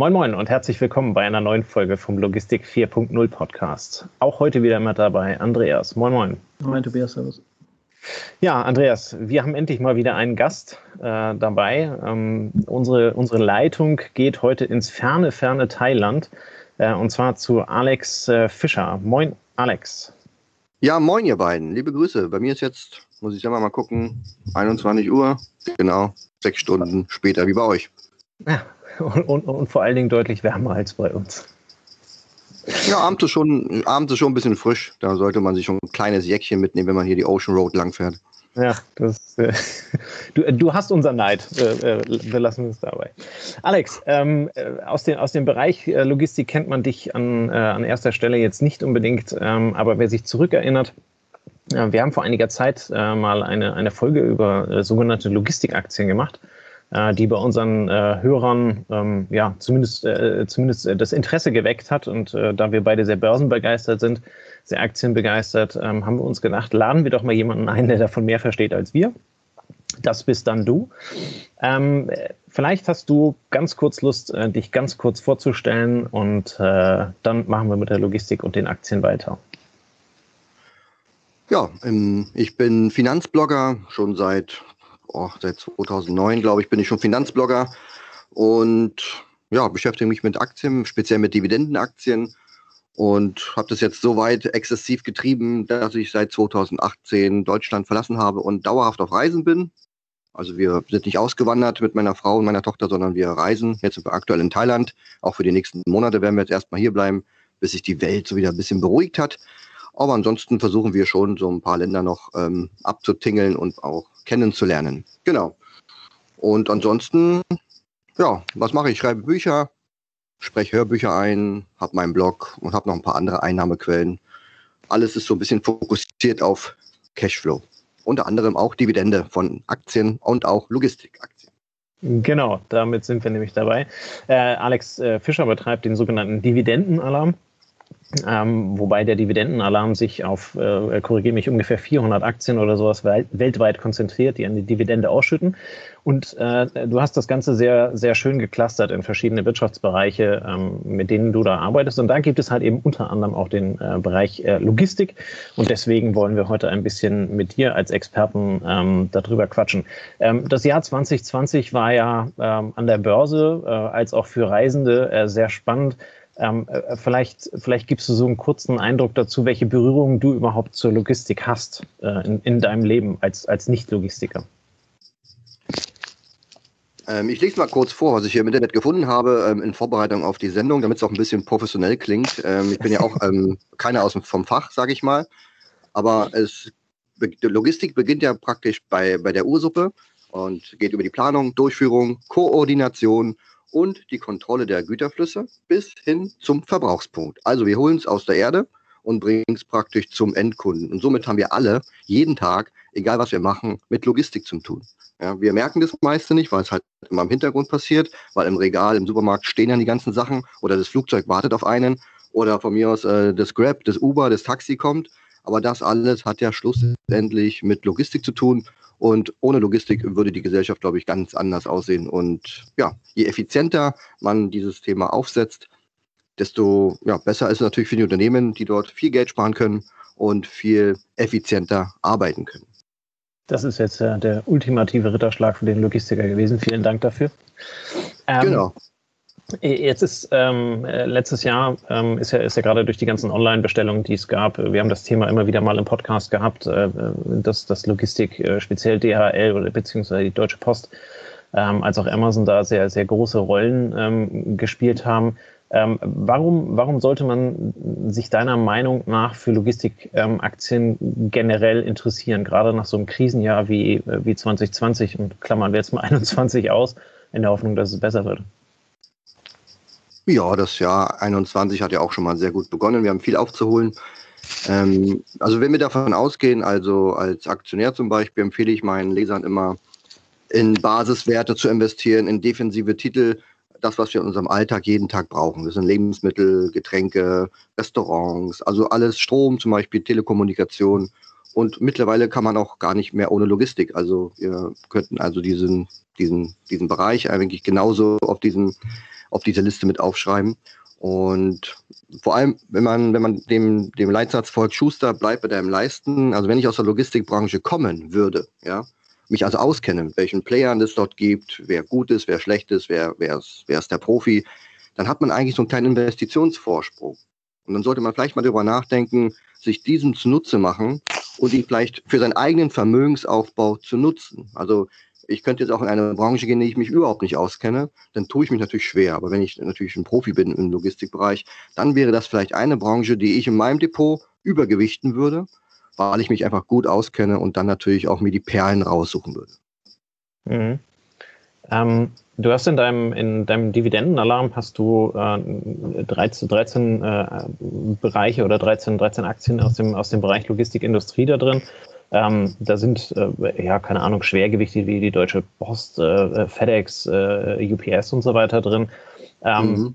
Moin Moin und herzlich willkommen bei einer neuen Folge vom Logistik 4.0 Podcast. Auch heute wieder mit dabei Andreas. Moin Moin. Moin Tobias, servus. Ja, Andreas, wir haben endlich mal wieder einen Gast äh, dabei. Ähm, unsere, unsere Leitung geht heute ins ferne, ferne Thailand äh, und zwar zu Alex äh, Fischer. Moin, Alex. Ja, moin, ihr beiden. Liebe Grüße. Bei mir ist jetzt, muss ich selber mal gucken, 21 Uhr. Genau, sechs Stunden später wie bei euch. Ja, und, und, und vor allen Dingen deutlich wärmer als bei uns. Ja, abends ist, schon, abends ist schon ein bisschen frisch. Da sollte man sich schon ein kleines Jäckchen mitnehmen, wenn man hier die Ocean Road langfährt. Ja, das, äh, du, du hast unser Neid. Äh, äh wir lassen es dabei. Alex, ähm, äh, aus, den, aus dem Bereich äh, Logistik kennt man dich an, äh, an erster Stelle jetzt nicht unbedingt, ähm, aber wer sich zurückerinnert, wir haben vor einiger Zeit mal eine, eine Folge über sogenannte Logistikaktien gemacht äh, die bei unseren äh, Hörern ähm, ja zumindest, äh, zumindest äh, das Interesse geweckt hat. Und äh, da wir beide sehr börsenbegeistert sind, sehr aktienbegeistert, ähm, haben wir uns gedacht, laden wir doch mal jemanden ein, der davon mehr versteht als wir. Das bist dann du. Ähm, vielleicht hast du ganz kurz Lust, äh, dich ganz kurz vorzustellen und dann machen wir mit der Logistik und den Aktien weiter. Ja, ähm, ich bin Finanzblogger schon seit oh, seit 2009, glaube ich, bin ich schon Finanzblogger und ja, beschäftige mich mit Aktien, speziell mit Dividendenaktien und habe das jetzt so weit exzessiv getrieben, dass ich seit 2018 Deutschland verlassen habe und dauerhaft auf Reisen bin. Also wir sind nicht ausgewandert mit meiner Frau und meiner Tochter, sondern wir reisen. Jetzt sind wir aktuell in Thailand. Auch für die nächsten Monate werden wir jetzt erstmal hier bleiben, bis sich die Welt so wieder ein bisschen beruhigt hat. Aber ansonsten versuchen wir schon so ein paar Länder noch ähm, abzutingeln und auch kennenzulernen. Genau. Und ansonsten, ja, was mache ich? Ich schreibe Bücher, spreche Hörbücher ein, habe meinen Blog und habe noch ein paar andere Einnahmequellen. Alles ist so ein bisschen fokussiert auf Cashflow. Unter anderem auch Dividende von Aktien und auch Logistikaktien. Genau, damit sind wir nämlich dabei. Äh, Alex äh, Fischer betreibt den sogenannten Dividendenalarm. Ähm, wobei der Dividendenalarm sich auf, äh, korrigiere mich, ungefähr 400 Aktien oder sowas wel weltweit konzentriert, die eine Dividende ausschütten. Und äh, du hast das Ganze sehr, sehr schön geclustert in verschiedene Wirtschaftsbereiche, ähm, mit denen du da arbeitest. Und da gibt es halt eben unter anderem auch den äh, Bereich äh, Logistik. Und deswegen wollen wir heute ein bisschen mit dir als Experten ähm, darüber quatschen. Ähm, das Jahr 2020 war ja ähm, an der Börse äh, als auch für Reisende äh, sehr spannend. Ähm, äh, vielleicht, vielleicht gibst du so einen kurzen Eindruck dazu, welche Berührungen du überhaupt zur Logistik hast äh, in, in deinem Leben als, als Nicht-Logistiker. Ähm, ich lese mal kurz vor, was ich hier im Internet gefunden habe, ähm, in Vorbereitung auf die Sendung, damit es auch ein bisschen professionell klingt. Ähm, ich bin ja auch ähm, keiner aus dem, vom Fach, sage ich mal. Aber es, Logistik beginnt ja praktisch bei, bei der Ursuppe und geht über die Planung, Durchführung, Koordination und die Kontrolle der Güterflüsse bis hin zum Verbrauchspunkt. Also wir holen es aus der Erde und bringen es praktisch zum Endkunden. Und somit haben wir alle jeden Tag, egal was wir machen, mit Logistik zu tun. Ja, wir merken das meiste nicht, weil es halt immer im Hintergrund passiert, weil im Regal, im Supermarkt stehen dann die ganzen Sachen oder das Flugzeug wartet auf einen oder von mir aus äh, das Grab, das Uber, das Taxi kommt. Aber das alles hat ja schlussendlich mit Logistik zu tun und ohne Logistik würde die Gesellschaft, glaube ich, ganz anders aussehen. Und ja, je effizienter man dieses Thema aufsetzt, desto ja, besser ist es natürlich für die Unternehmen, die dort viel Geld sparen können und viel effizienter arbeiten können. Das ist jetzt äh, der ultimative Ritterschlag für den Logistiker gewesen. Vielen Dank dafür. Ähm, genau. Jetzt ist ähm, äh, letztes Jahr ähm, ist ja, ist ja gerade durch die ganzen Online-Bestellungen, die es gab, wir haben das Thema immer wieder mal im Podcast gehabt, äh, dass, dass Logistik, äh, speziell DHL oder beziehungsweise die Deutsche Post, ähm, als auch Amazon da sehr, sehr große Rollen ähm, gespielt haben. Ähm, warum, warum sollte man sich deiner Meinung nach für Logistikaktien generell interessieren, gerade nach so einem Krisenjahr wie, äh, wie 2020 und klammern wir jetzt mal 21 aus, in der Hoffnung, dass es besser wird? Ja, das Jahr 21 hat ja auch schon mal sehr gut begonnen. Wir haben viel aufzuholen. Ähm, also wenn wir davon ausgehen, also als Aktionär zum Beispiel, empfehle ich meinen Lesern immer, in Basiswerte zu investieren, in defensive Titel, das, was wir in unserem Alltag jeden Tag brauchen. Das sind Lebensmittel, Getränke, Restaurants, also alles Strom zum Beispiel, Telekommunikation. Und mittlerweile kann man auch gar nicht mehr ohne Logistik. Also wir könnten also diesen, diesen, diesen Bereich eigentlich genauso auf diesen auf diese Liste mit aufschreiben. Und vor allem, wenn man, wenn man dem, dem Leitsatz folgt, Schuster, bleibt bei deinem Leisten. Also wenn ich aus der Logistikbranche kommen würde, ja, mich also auskenne, welchen Playern es dort gibt, wer gut ist, wer schlecht ist, wer, wer, ist, wer ist der Profi, dann hat man eigentlich so einen kleinen Investitionsvorsprung. Und dann sollte man vielleicht mal darüber nachdenken, sich diesen zunutze machen und ihn vielleicht für seinen eigenen Vermögensaufbau zu nutzen. Also ich könnte jetzt auch in eine Branche gehen, in die ich mich überhaupt nicht auskenne, dann tue ich mich natürlich schwer. Aber wenn ich natürlich ein Profi bin im Logistikbereich, dann wäre das vielleicht eine Branche, die ich in meinem Depot übergewichten würde, weil ich mich einfach gut auskenne und dann natürlich auch mir die Perlen raussuchen würde. Mhm. Ähm, du hast in deinem, in deinem Dividendenalarm hast du äh, 13, 13 äh, Bereiche oder 13, 13 Aktien aus dem, aus dem Bereich Logistikindustrie da drin. Ähm, da sind, äh, ja, keine Ahnung, Schwergewichte wie die Deutsche Post, äh, FedEx, äh, UPS und so weiter drin. Ähm, mhm.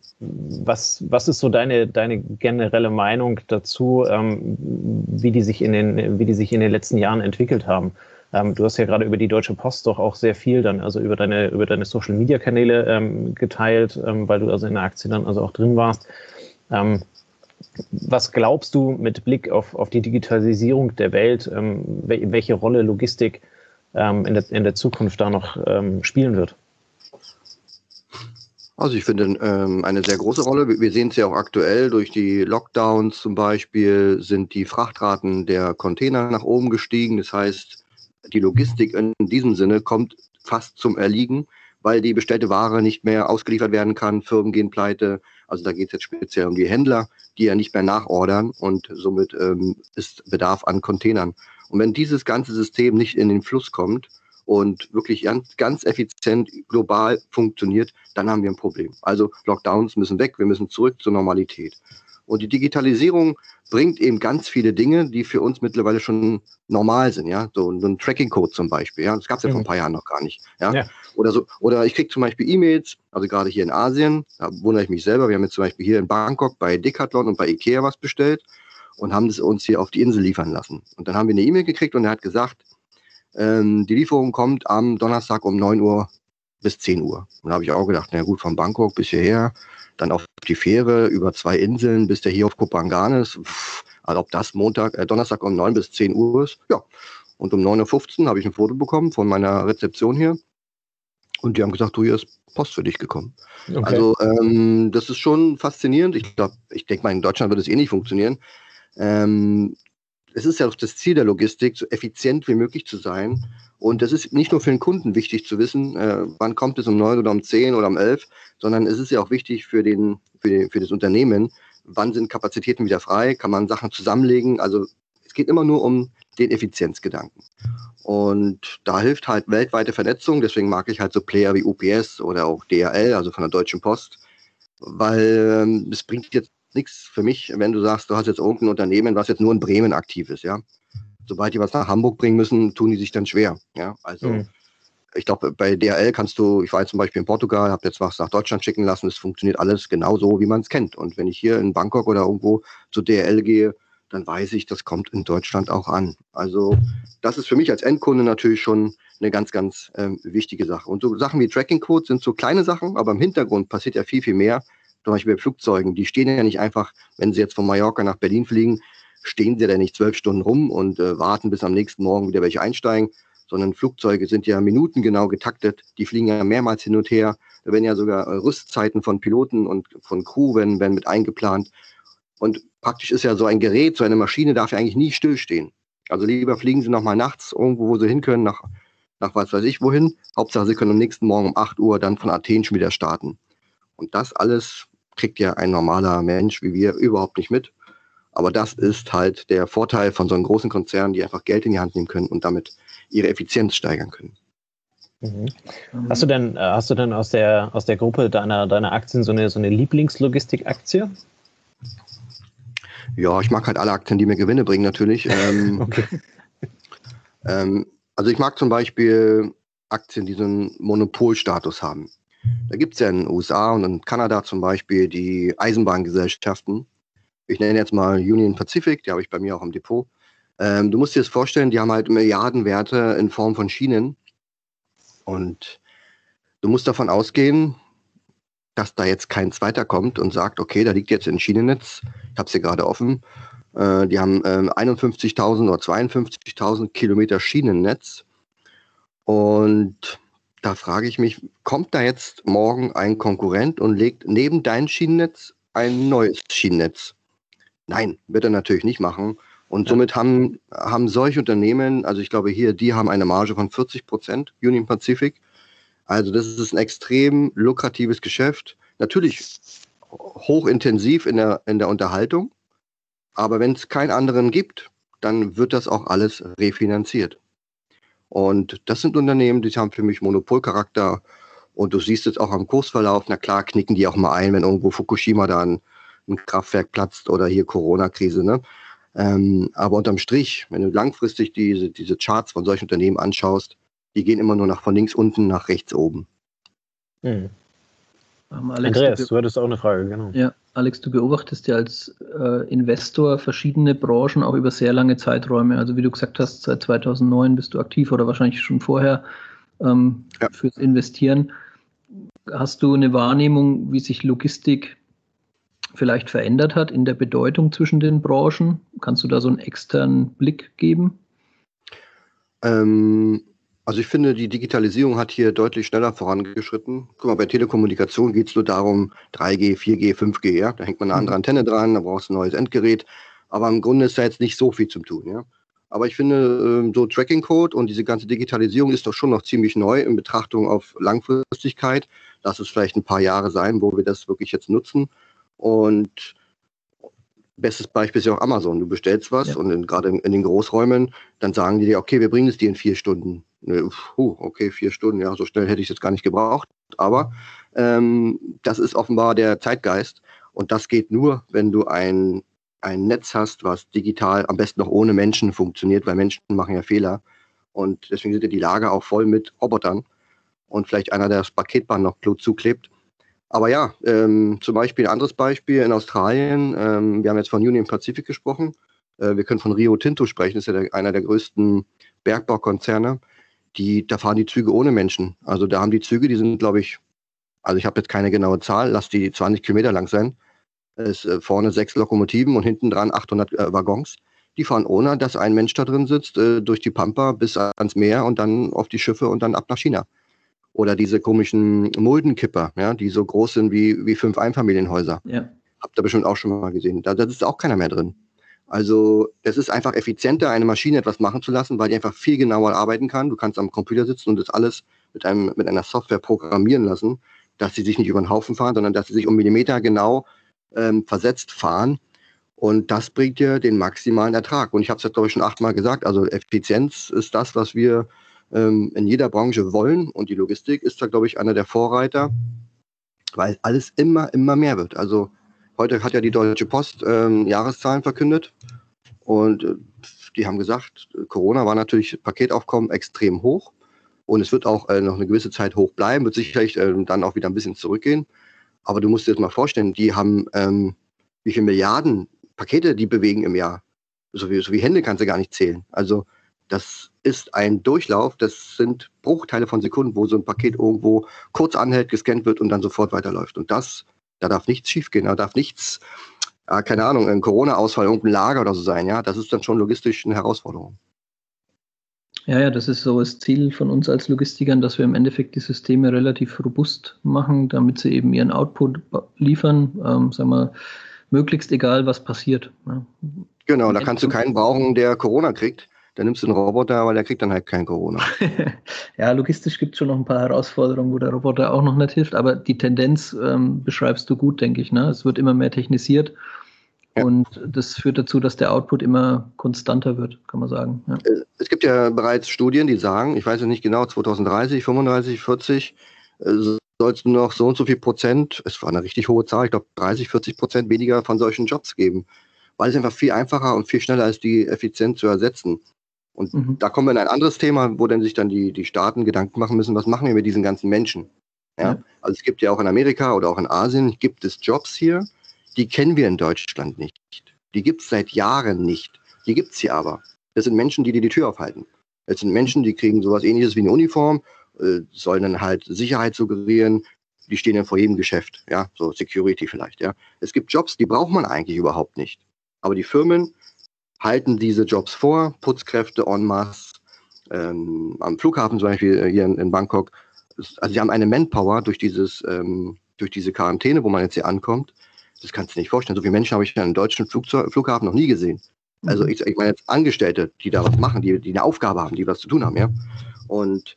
was, was ist so deine, deine generelle Meinung dazu, ähm, wie, die sich in den, wie die sich in den letzten Jahren entwickelt haben? Ähm, du hast ja gerade über die Deutsche Post doch auch sehr viel dann, also über deine, über deine Social Media Kanäle ähm, geteilt, ähm, weil du also in der Aktie dann also auch drin warst. Ähm, was glaubst du mit Blick auf, auf die Digitalisierung der Welt, ähm, welche Rolle Logistik ähm, in, der, in der Zukunft da noch spielen wird? Also ich finde ähm, eine sehr große Rolle. Wir sehen es ja auch aktuell durch die Lockdowns zum Beispiel sind die Frachtraten der Container nach oben gestiegen. Das heißt, die Logistik in diesem Sinne kommt fast zum Erliegen, weil die bestellte Ware nicht mehr ausgeliefert werden kann. Firmen gehen pleite, also da geht es jetzt speziell um die Händler, die ja nicht mehr nachordern und somit ähm, ist Bedarf an Containern. Und wenn dieses ganze System nicht in den Fluss kommt und wirklich ganz, ganz effizient global funktioniert, dann haben wir ein Problem. Also Lockdowns müssen weg, wir müssen zurück zur Normalität. Und die Digitalisierung bringt eben ganz viele Dinge, die für uns mittlerweile schon normal sind, ja. So, so ein Tracking-Code zum Beispiel, ja. Das gab es ja vor ein mhm. paar Jahren noch gar nicht. Ja. ja. Oder so, oder ich kriege zum Beispiel E-Mails, also gerade hier in Asien, da wundere ich mich selber. Wir haben jetzt zum Beispiel hier in Bangkok bei Decathlon und bei Ikea was bestellt und haben es uns hier auf die Insel liefern lassen. Und dann haben wir eine E-Mail gekriegt und er hat gesagt, ähm, die Lieferung kommt am Donnerstag um 9 Uhr bis 10 Uhr. Und da habe ich auch gedacht, na gut, von Bangkok bis hierher, dann auf die Fähre über zwei Inseln bis der hier auf Kopangan Also ob das Montag, äh, Donnerstag um 9 bis 10 Uhr ist, ja. Und um 9.15 Uhr habe ich ein Foto bekommen von meiner Rezeption hier. Und die haben gesagt, du, hier ist Post für dich gekommen. Okay. Also ähm, das ist schon faszinierend. Ich glaube, ich denke mal, in Deutschland wird es eh nicht funktionieren. Ähm, es ist ja auch das Ziel der Logistik, so effizient wie möglich zu sein. Und das ist nicht nur für den Kunden wichtig zu wissen, äh, wann kommt es um neun oder um zehn oder um elf, sondern es ist ja auch wichtig für, den, für, den, für das Unternehmen, wann sind Kapazitäten wieder frei, kann man Sachen zusammenlegen. Also es geht immer nur um den Effizienzgedanken. Und da hilft halt weltweite Vernetzung, deswegen mag ich halt so Player wie UPS oder auch DHL, also von der Deutschen Post, weil ähm, es bringt jetzt nichts für mich, wenn du sagst, du hast jetzt irgendein Unternehmen, was jetzt nur in Bremen aktiv ist, ja. Sobald die was nach Hamburg bringen müssen, tun die sich dann schwer, ja. Also mhm. ich glaube, bei DHL kannst du, ich war jetzt zum Beispiel in Portugal, habe jetzt was nach Deutschland schicken lassen, es funktioniert alles genauso, wie man es kennt. Und wenn ich hier in Bangkok oder irgendwo zu DHL gehe, dann weiß ich, das kommt in Deutschland auch an. Also das ist für mich als Endkunde natürlich schon eine ganz, ganz ähm, wichtige Sache. Und so Sachen wie Tracking Code sind so kleine Sachen, aber im Hintergrund passiert ja viel, viel mehr, zum Beispiel bei Flugzeugen, die stehen ja nicht einfach, wenn sie jetzt von Mallorca nach Berlin fliegen, stehen sie ja nicht zwölf Stunden rum und äh, warten, bis am nächsten Morgen wieder welche einsteigen, sondern Flugzeuge sind ja minutengenau getaktet, die fliegen ja mehrmals hin und her. Da werden ja sogar äh, Rüstzeiten von Piloten und von Crew werden, werden mit eingeplant. Und praktisch ist ja so ein Gerät, so eine Maschine darf ja eigentlich nie stillstehen. Also lieber fliegen Sie nochmal nachts irgendwo, wo Sie hin können, nach, nach was weiß ich wohin. Hauptsache, Sie können am nächsten Morgen um 8 Uhr dann von Athen schon wieder starten. Und das alles kriegt ja ein normaler Mensch wie wir überhaupt nicht mit. Aber das ist halt der Vorteil von so einem großen Konzern, die einfach Geld in die Hand nehmen können und damit ihre Effizienz steigern können. Mhm. Hast du denn, äh, hast du denn aus der, aus der Gruppe deiner, deiner Aktien so eine, so eine Lieblingslogistik-Aktie? Ja, ich mag halt alle Aktien, die mir Gewinne bringen, natürlich. Ähm, okay. ähm, also ich mag zum Beispiel Aktien, die so einen Monopolstatus haben. Da gibt es ja in den USA und in Kanada zum Beispiel die Eisenbahngesellschaften. Ich nenne jetzt mal Union Pacific, die habe ich bei mir auch im Depot. Ähm, du musst dir das vorstellen, die haben halt Milliardenwerte in Form von Schienen. Und du musst davon ausgehen, dass da jetzt kein zweiter kommt und sagt, okay, da liegt jetzt ein Schienennetz, ich habe es hier gerade offen, äh, die haben äh, 51.000 oder 52.000 Kilometer Schienennetz und da frage ich mich, kommt da jetzt morgen ein Konkurrent und legt neben dein Schienennetz ein neues Schienennetz? Nein, wird er natürlich nicht machen. Und somit haben, haben solche Unternehmen, also ich glaube hier, die haben eine Marge von 40 Prozent, Union Pacific. Also das ist ein extrem lukratives Geschäft. Natürlich hochintensiv in der, in der Unterhaltung. Aber wenn es keinen anderen gibt, dann wird das auch alles refinanziert. Und das sind Unternehmen, die haben für mich Monopolcharakter. Und du siehst es auch am Kursverlauf. Na klar, knicken die auch mal ein, wenn irgendwo Fukushima dann ein Kraftwerk platzt oder hier Corona-Krise. Ne? Ähm, aber unterm Strich, wenn du langfristig diese, diese Charts von solchen Unternehmen anschaust, die gehen immer nur nach von links unten nach rechts oben. Hm. Um, Alex, Andreas, du, du hattest auch eine Frage, genau. Ja, Alex, du beobachtest ja als äh, Investor verschiedene Branchen auch über sehr lange Zeiträume. Also wie du gesagt hast, seit 2009 bist du aktiv oder wahrscheinlich schon vorher ähm, ja. fürs Investieren. Hast du eine Wahrnehmung, wie sich Logistik vielleicht verändert hat in der Bedeutung zwischen den Branchen? Kannst du da so einen externen Blick geben? Ähm, also ich finde, die Digitalisierung hat hier deutlich schneller vorangeschritten. Guck mal, bei Telekommunikation geht es nur darum, 3G, 4G, 5G, ja. Da hängt man eine andere mhm. Antenne dran, da brauchst du ein neues Endgerät. Aber im Grunde ist da jetzt nicht so viel zu tun, ja. Aber ich finde, ähm, so Tracking-Code und diese ganze Digitalisierung ist doch schon noch ziemlich neu in Betrachtung auf Langfristigkeit. Lass es vielleicht ein paar Jahre sein, wo wir das wirklich jetzt nutzen. Und bestes Beispiel ist ja auch Amazon. Du bestellst was ja. und gerade in, in, den Großräumen, dann sagen die dir, okay, wir bringen es dir in vier Stunden. Puh, okay, vier Stunden, ja, so schnell hätte ich es jetzt gar nicht gebraucht. Aber ähm, das ist offenbar der Zeitgeist. Und das geht nur, wenn du ein, ein Netz hast, was digital am besten noch ohne Menschen funktioniert, weil Menschen machen ja Fehler. Und deswegen sind ja die Lager auch voll mit Robotern. Und vielleicht einer, der das Paketband noch zuklebt. Aber ja, ähm, zum Beispiel ein anderes Beispiel in Australien. Ähm, wir haben jetzt von Union Pacific gesprochen. Äh, wir können von Rio Tinto sprechen. Das ist ja der, einer der größten Bergbaukonzerne. Die, da fahren die Züge ohne Menschen. Also da haben die Züge, die sind, glaube ich, also ich habe jetzt keine genaue Zahl, lass die 20 Kilometer lang sein. Es äh, vorne sechs Lokomotiven und hinten dran 800 äh, Waggons. Die fahren ohne, dass ein Mensch da drin sitzt, äh, durch die Pampa bis ans Meer und dann auf die Schiffe und dann ab nach China. Oder diese komischen Muldenkipper, ja, die so groß sind wie, wie fünf Einfamilienhäuser. Ja. Habt ihr bestimmt auch schon mal gesehen. Da, da ist auch keiner mehr drin. Also es ist einfach effizienter, eine Maschine etwas machen zu lassen, weil die einfach viel genauer arbeiten kann. Du kannst am Computer sitzen und das alles mit, einem, mit einer Software programmieren lassen, dass sie sich nicht über den Haufen fahren, sondern dass sie sich um Millimeter genau ähm, versetzt fahren. Und das bringt dir den maximalen Ertrag. Und ich habe es ja, glaube ich, schon achtmal gesagt. Also Effizienz ist das, was wir ähm, in jeder Branche wollen. Und die Logistik ist da, glaube ich, einer der Vorreiter, weil alles immer, immer mehr wird. Also heute hat ja die Deutsche Post ähm, Jahreszahlen verkündet. Und äh, die haben gesagt, Corona war natürlich Paketaufkommen extrem hoch. Und es wird auch äh, noch eine gewisse Zeit hoch bleiben, wird sicherlich äh, dann auch wieder ein bisschen zurückgehen. Aber du musst dir jetzt mal vorstellen, die haben, ähm, wie viele Milliarden Pakete die bewegen im Jahr. So wie, so wie Hände kannst du gar nicht zählen. Also das ist ein Durchlauf, das sind Bruchteile von Sekunden, wo so ein Paket irgendwo kurz anhält, gescannt wird und dann sofort weiterläuft. Und das, da darf nichts schiefgehen, da darf nichts, äh, keine Ahnung, ein Corona-Ausfall, irgendein Lager oder so sein. Ja, das ist dann schon logistisch eine Herausforderung. Ja, ja, das ist so das Ziel von uns als Logistikern, dass wir im Endeffekt die Systeme relativ robust machen, damit sie eben ihren Output liefern, ähm, sagen wir, möglichst egal, was passiert. Ja. Genau, da kannst du keinen brauchen, der Corona kriegt dann nimmst du einen Roboter, aber der kriegt dann halt kein Corona. ja, logistisch gibt es schon noch ein paar Herausforderungen, wo der Roboter auch noch nicht hilft, aber die Tendenz ähm, beschreibst du gut, denke ich. Ne? Es wird immer mehr technisiert ja. und das führt dazu, dass der Output immer konstanter wird, kann man sagen. Ja. Äh, es gibt ja bereits Studien, die sagen, ich weiß ja nicht genau, 2030, 35, 40, sollst du noch so und so viel Prozent, es war eine richtig hohe Zahl, ich glaube 30, 40 Prozent weniger von solchen Jobs geben, weil es einfach viel einfacher und viel schneller ist, die effizient zu ersetzen. Und mhm. da kommen wir in ein anderes Thema, wo dann sich dann die, die Staaten Gedanken machen müssen, was machen wir mit diesen ganzen Menschen? Ja? ja? Also es gibt ja auch in Amerika oder auch in Asien, gibt es Jobs hier, die kennen wir in Deutschland nicht. Die gibt es seit Jahren nicht. Die gibt es hier aber. Das sind Menschen, die dir die Tür aufhalten. Das sind Menschen, die kriegen sowas ähnliches wie eine Uniform, äh, sollen dann halt Sicherheit suggerieren, die stehen dann vor jedem Geschäft, ja, so Security vielleicht, ja. Es gibt Jobs, die braucht man eigentlich überhaupt nicht. Aber die Firmen halten diese Jobs vor, Putzkräfte en masse, ähm, am Flughafen zum Beispiel äh, hier in, in, Bangkok. Also sie haben eine Manpower durch dieses, ähm, durch diese Quarantäne, wo man jetzt hier ankommt. Das kannst du dir nicht vorstellen. So viele Menschen habe ich ja in deutschen Flugzeug, Flughafen noch nie gesehen. Also mhm. ich, ich meine jetzt Angestellte, die da was machen, die, die eine Aufgabe haben, die was zu tun haben, ja. Und,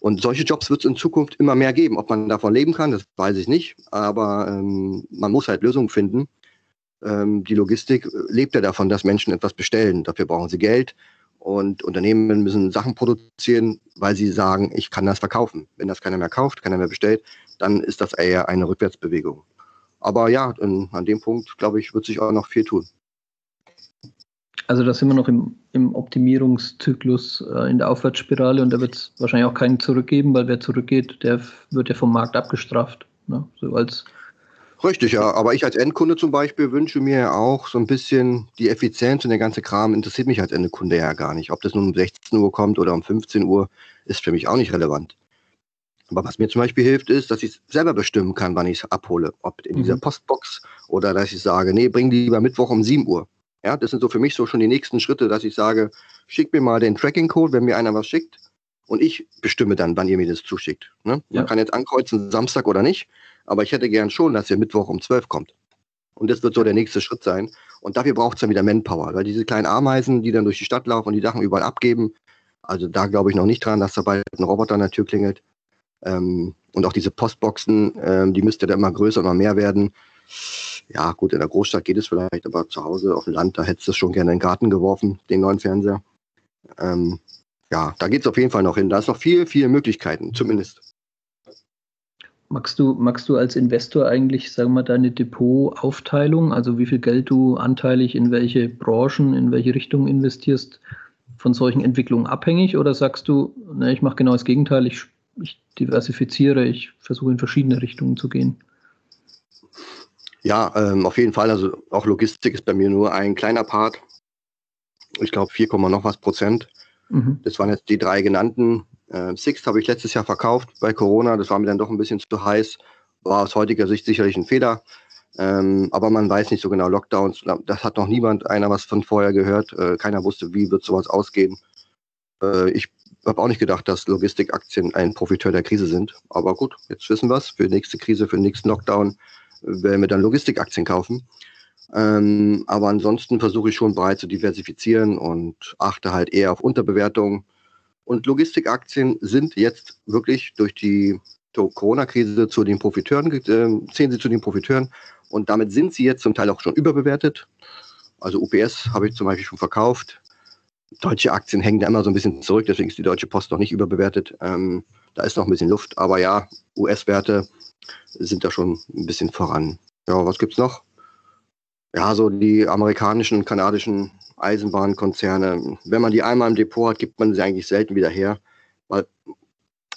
und solche Jobs wird es in Zukunft immer mehr geben. Ob man davon leben kann, das weiß ich nicht. Aber ähm, man muss halt Lösungen finden. Ähm, die Logistik lebt ja davon, dass Menschen etwas bestellen. Dafür brauchen sie Geld. Und Unternehmen müssen Sachen produzieren, weil sie sagen, ich kann das verkaufen. Wenn das keiner mehr kauft, keiner mehr bestellt, dann ist das eher eine Rückwärtsbewegung. Aber ja, an dem Punkt, glaube ich, wird sich auch noch viel tun. Also da sind wir noch im, im Optimierungszyklus äh, in der Aufwärtsspirale und da wird es wahrscheinlich auch keinen zurückgeben, weil wer zurückgeht, der wird ja vom Markt abgestraft. Ne? So als Richtig, ja. Aber ich als Endkunde zum Beispiel wünsche mir auch so ein bisschen die Effizienz und der ganze Kram interessiert mich als Endkunde ja gar nicht. Ob das nun um 16 Uhr kommt oder um 15 Uhr, ist für mich auch nicht relevant. Aber was mir zum Beispiel hilft, ist, dass ich selber bestimmen kann, wann ich es abhole. Ob in mhm. dieser Postbox oder dass ich sage, nee, bring die lieber Mittwoch um 7 Uhr. Ja, das sind so für mich so schon die nächsten Schritte, dass ich sage, schick mir mal den Tracking-Code, wenn mir einer was schickt. Und ich bestimme dann, wann ihr mir das zuschickt. Ne? Ja. Man kann jetzt ankreuzen, Samstag oder nicht. Aber ich hätte gern schon, dass ihr Mittwoch um 12 kommt. Und das wird so der nächste Schritt sein. Und dafür braucht es dann wieder Manpower. Weil diese kleinen Ameisen, die dann durch die Stadt laufen und die Sachen überall abgeben, also da glaube ich noch nicht dran, dass da bald ein Roboter an der Tür klingelt. Ähm, und auch diese Postboxen, ähm, die müsste dann immer größer, immer mehr werden. Ja, gut, in der Großstadt geht es vielleicht, aber zu Hause auf dem Land, da hättest du schon gerne in den Garten geworfen, den neuen Fernseher. Ähm, ja, da geht es auf jeden Fall noch hin. Da ist noch viel, viele Möglichkeiten, zumindest. Magst du, magst du als Investor eigentlich, sagen wir mal, deine Depotaufteilung, also wie viel Geld du anteilig in welche Branchen, in welche Richtung investierst, von solchen Entwicklungen abhängig? Oder sagst du, ne, ich mache genau das Gegenteil, ich, ich diversifiziere, ich versuche in verschiedene Richtungen zu gehen? Ja, ähm, auf jeden Fall. Also auch Logistik ist bei mir nur ein kleiner Part. Ich glaube 4, noch was Prozent. Mhm. Das waren jetzt die drei genannten. Äh, Sixt habe ich letztes Jahr verkauft bei Corona. Das war mir dann doch ein bisschen zu heiß. War aus heutiger Sicht sicherlich ein Fehler. Ähm, aber man weiß nicht so genau. Lockdowns, das hat noch niemand einer was von vorher gehört. Äh, keiner wusste, wie wird sowas ausgehen. Äh, ich habe auch nicht gedacht, dass Logistikaktien ein Profiteur der Krise sind. Aber gut, jetzt wissen wir es. Für die nächste Krise, für den nächsten Lockdown werden wir dann Logistikaktien kaufen. Ähm, aber ansonsten versuche ich schon breit zu diversifizieren und achte halt eher auf Unterbewertungen und Logistikaktien sind jetzt wirklich durch die Corona-Krise zu den Profiteuren, äh, zählen sie zu den Profiteuren und damit sind sie jetzt zum Teil auch schon überbewertet. Also UPS habe ich zum Beispiel schon verkauft. Deutsche Aktien hängen da immer so ein bisschen zurück, deswegen ist die Deutsche Post noch nicht überbewertet. Ähm, da ist noch ein bisschen Luft, aber ja, US-Werte sind da schon ein bisschen voran. Ja, was gibt es noch? Ja, so die amerikanischen und kanadischen Eisenbahnkonzerne, wenn man die einmal im Depot hat, gibt man sie eigentlich selten wieder her. Weil,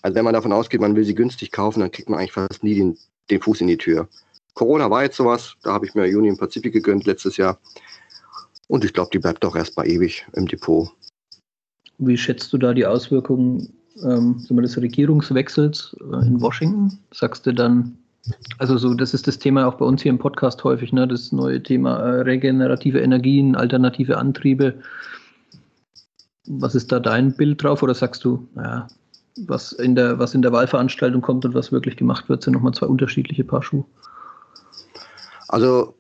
also wenn man davon ausgeht, man will sie günstig kaufen, dann kriegt man eigentlich fast nie den, den Fuß in die Tür. Corona war jetzt sowas, da habe ich mir Union Pacific gegönnt letztes Jahr. Und ich glaube, die bleibt doch erstmal ewig im Depot. Wie schätzt du da die Auswirkungen ähm, des Regierungswechsels äh, in Washington? Sagst du dann, also so, das ist das Thema auch bei uns hier im Podcast häufig, ne? das neue Thema äh, regenerative Energien, alternative Antriebe. Was ist da dein Bild drauf? Oder sagst du, naja, was in der, was in der Wahlveranstaltung kommt und was wirklich gemacht wird, sind nochmal zwei unterschiedliche Paar Schuhe? Also,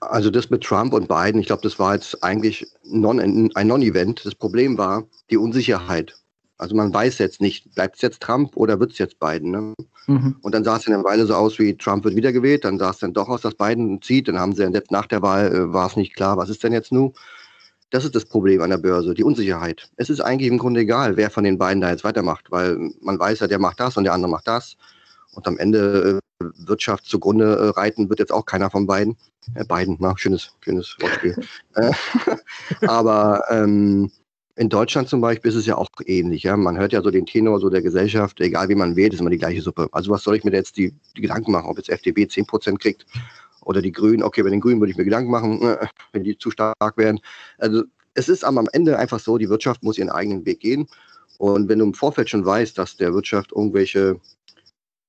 also das mit Trump und Biden, ich glaube, das war jetzt eigentlich non, ein Non-Event. Das Problem war die Unsicherheit. Also man weiß jetzt nicht, bleibt es jetzt Trump oder wird es jetzt Biden. Ne? Mhm. Und dann sah es in einer Weile so aus, wie Trump wird wiedergewählt. Dann sah es dann doch aus, dass Biden zieht. Dann haben sie jetzt nach der Wahl, äh, war es nicht klar, was ist denn jetzt nun? Das ist das Problem an der Börse, die Unsicherheit. Es ist eigentlich im Grunde egal, wer von den beiden da jetzt weitermacht, weil man weiß ja, der macht das und der andere macht das. Und am Ende äh, Wirtschaft zugrunde äh, reiten wird jetzt auch keiner von beiden. Äh, beiden, na, schönes, schönes Wortspiel. Äh, aber ähm, in Deutschland zum Beispiel ist es ja auch ähnlich. Ja? Man hört ja so den Tenor so der Gesellschaft, egal wie man wählt, ist immer die gleiche Suppe. Also was soll ich mir jetzt die, die Gedanken machen, ob jetzt FDP 10% kriegt oder die Grünen. Okay, bei den Grünen würde ich mir Gedanken machen, äh, wenn die zu stark wären. Also es ist am Ende einfach so, die Wirtschaft muss ihren eigenen Weg gehen. Und wenn du im Vorfeld schon weißt, dass der Wirtschaft irgendwelche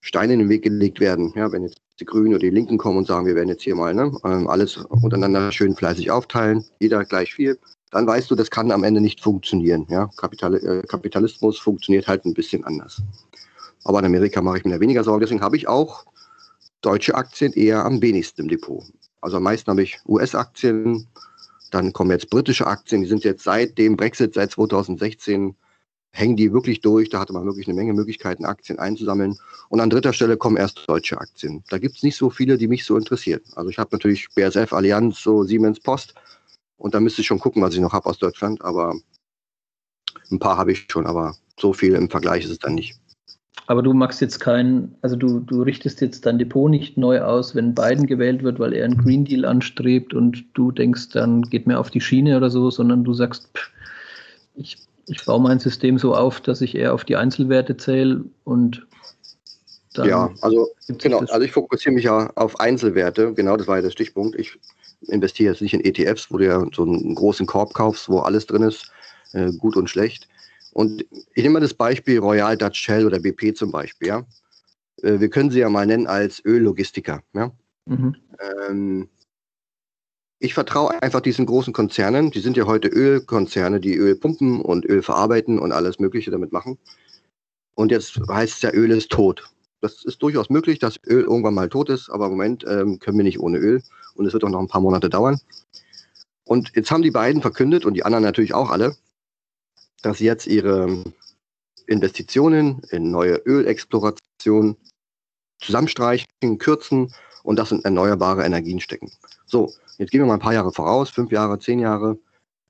Steine in den Weg gelegt werden. Ja, wenn jetzt die Grünen oder die Linken kommen und sagen, wir werden jetzt hier mal ne, ähm, alles untereinander schön fleißig aufteilen, jeder gleich viel, dann weißt du, das kann am Ende nicht funktionieren. Ja? Kapital, äh, Kapitalismus funktioniert halt ein bisschen anders. Aber in Amerika mache ich mir da weniger Sorgen. Deswegen habe ich auch deutsche Aktien eher am wenigsten im Depot. Also am meisten habe ich US-Aktien, dann kommen jetzt britische Aktien, die sind jetzt seit dem Brexit, seit 2016, hängen die wirklich durch. Da hatte man wirklich eine Menge Möglichkeiten, Aktien einzusammeln. Und an dritter Stelle kommen erst deutsche Aktien. Da gibt es nicht so viele, die mich so interessieren. Also ich habe natürlich BSF, Allianz, so Siemens, Post. Und da müsste ich schon gucken, was ich noch habe aus Deutschland. Aber ein paar habe ich schon, aber so viel im Vergleich ist es dann nicht. Aber du machst jetzt keinen, also du, du richtest jetzt dein Depot nicht neu aus, wenn Biden gewählt wird, weil er einen Green Deal anstrebt und du denkst, dann geht mir auf die Schiene oder so, sondern du sagst, pff, ich, ich baue mein System so auf, dass ich eher auf die Einzelwerte zähle und dann. Ja, also genau, also ich fokussiere mich ja auf Einzelwerte, genau, das war ja der Stichpunkt. Ich investiere jetzt nicht in ETFs, wo du ja so einen großen Korb kaufst, wo alles drin ist, äh, gut und schlecht und ich nehme mal das Beispiel Royal Dutch Shell oder BP zum Beispiel. Ja? Äh, wir können sie ja mal nennen als Öllogistiker. Ja? Mhm. Ähm, ich vertraue einfach diesen großen Konzernen. Die sind ja heute Ölkonzerne, die Öl pumpen und Öl verarbeiten und alles Mögliche damit machen. Und jetzt heißt es ja, Öl ist tot. Das ist durchaus möglich, dass Öl irgendwann mal tot ist, aber im Moment ähm, können wir nicht ohne Öl. Und es wird auch noch ein paar Monate dauern. Und jetzt haben die beiden verkündet und die anderen natürlich auch alle, dass sie jetzt ihre Investitionen in neue Ölexploration zusammenstreichen, kürzen und das in erneuerbare Energien stecken. So, jetzt gehen wir mal ein paar Jahre voraus, fünf Jahre, zehn Jahre,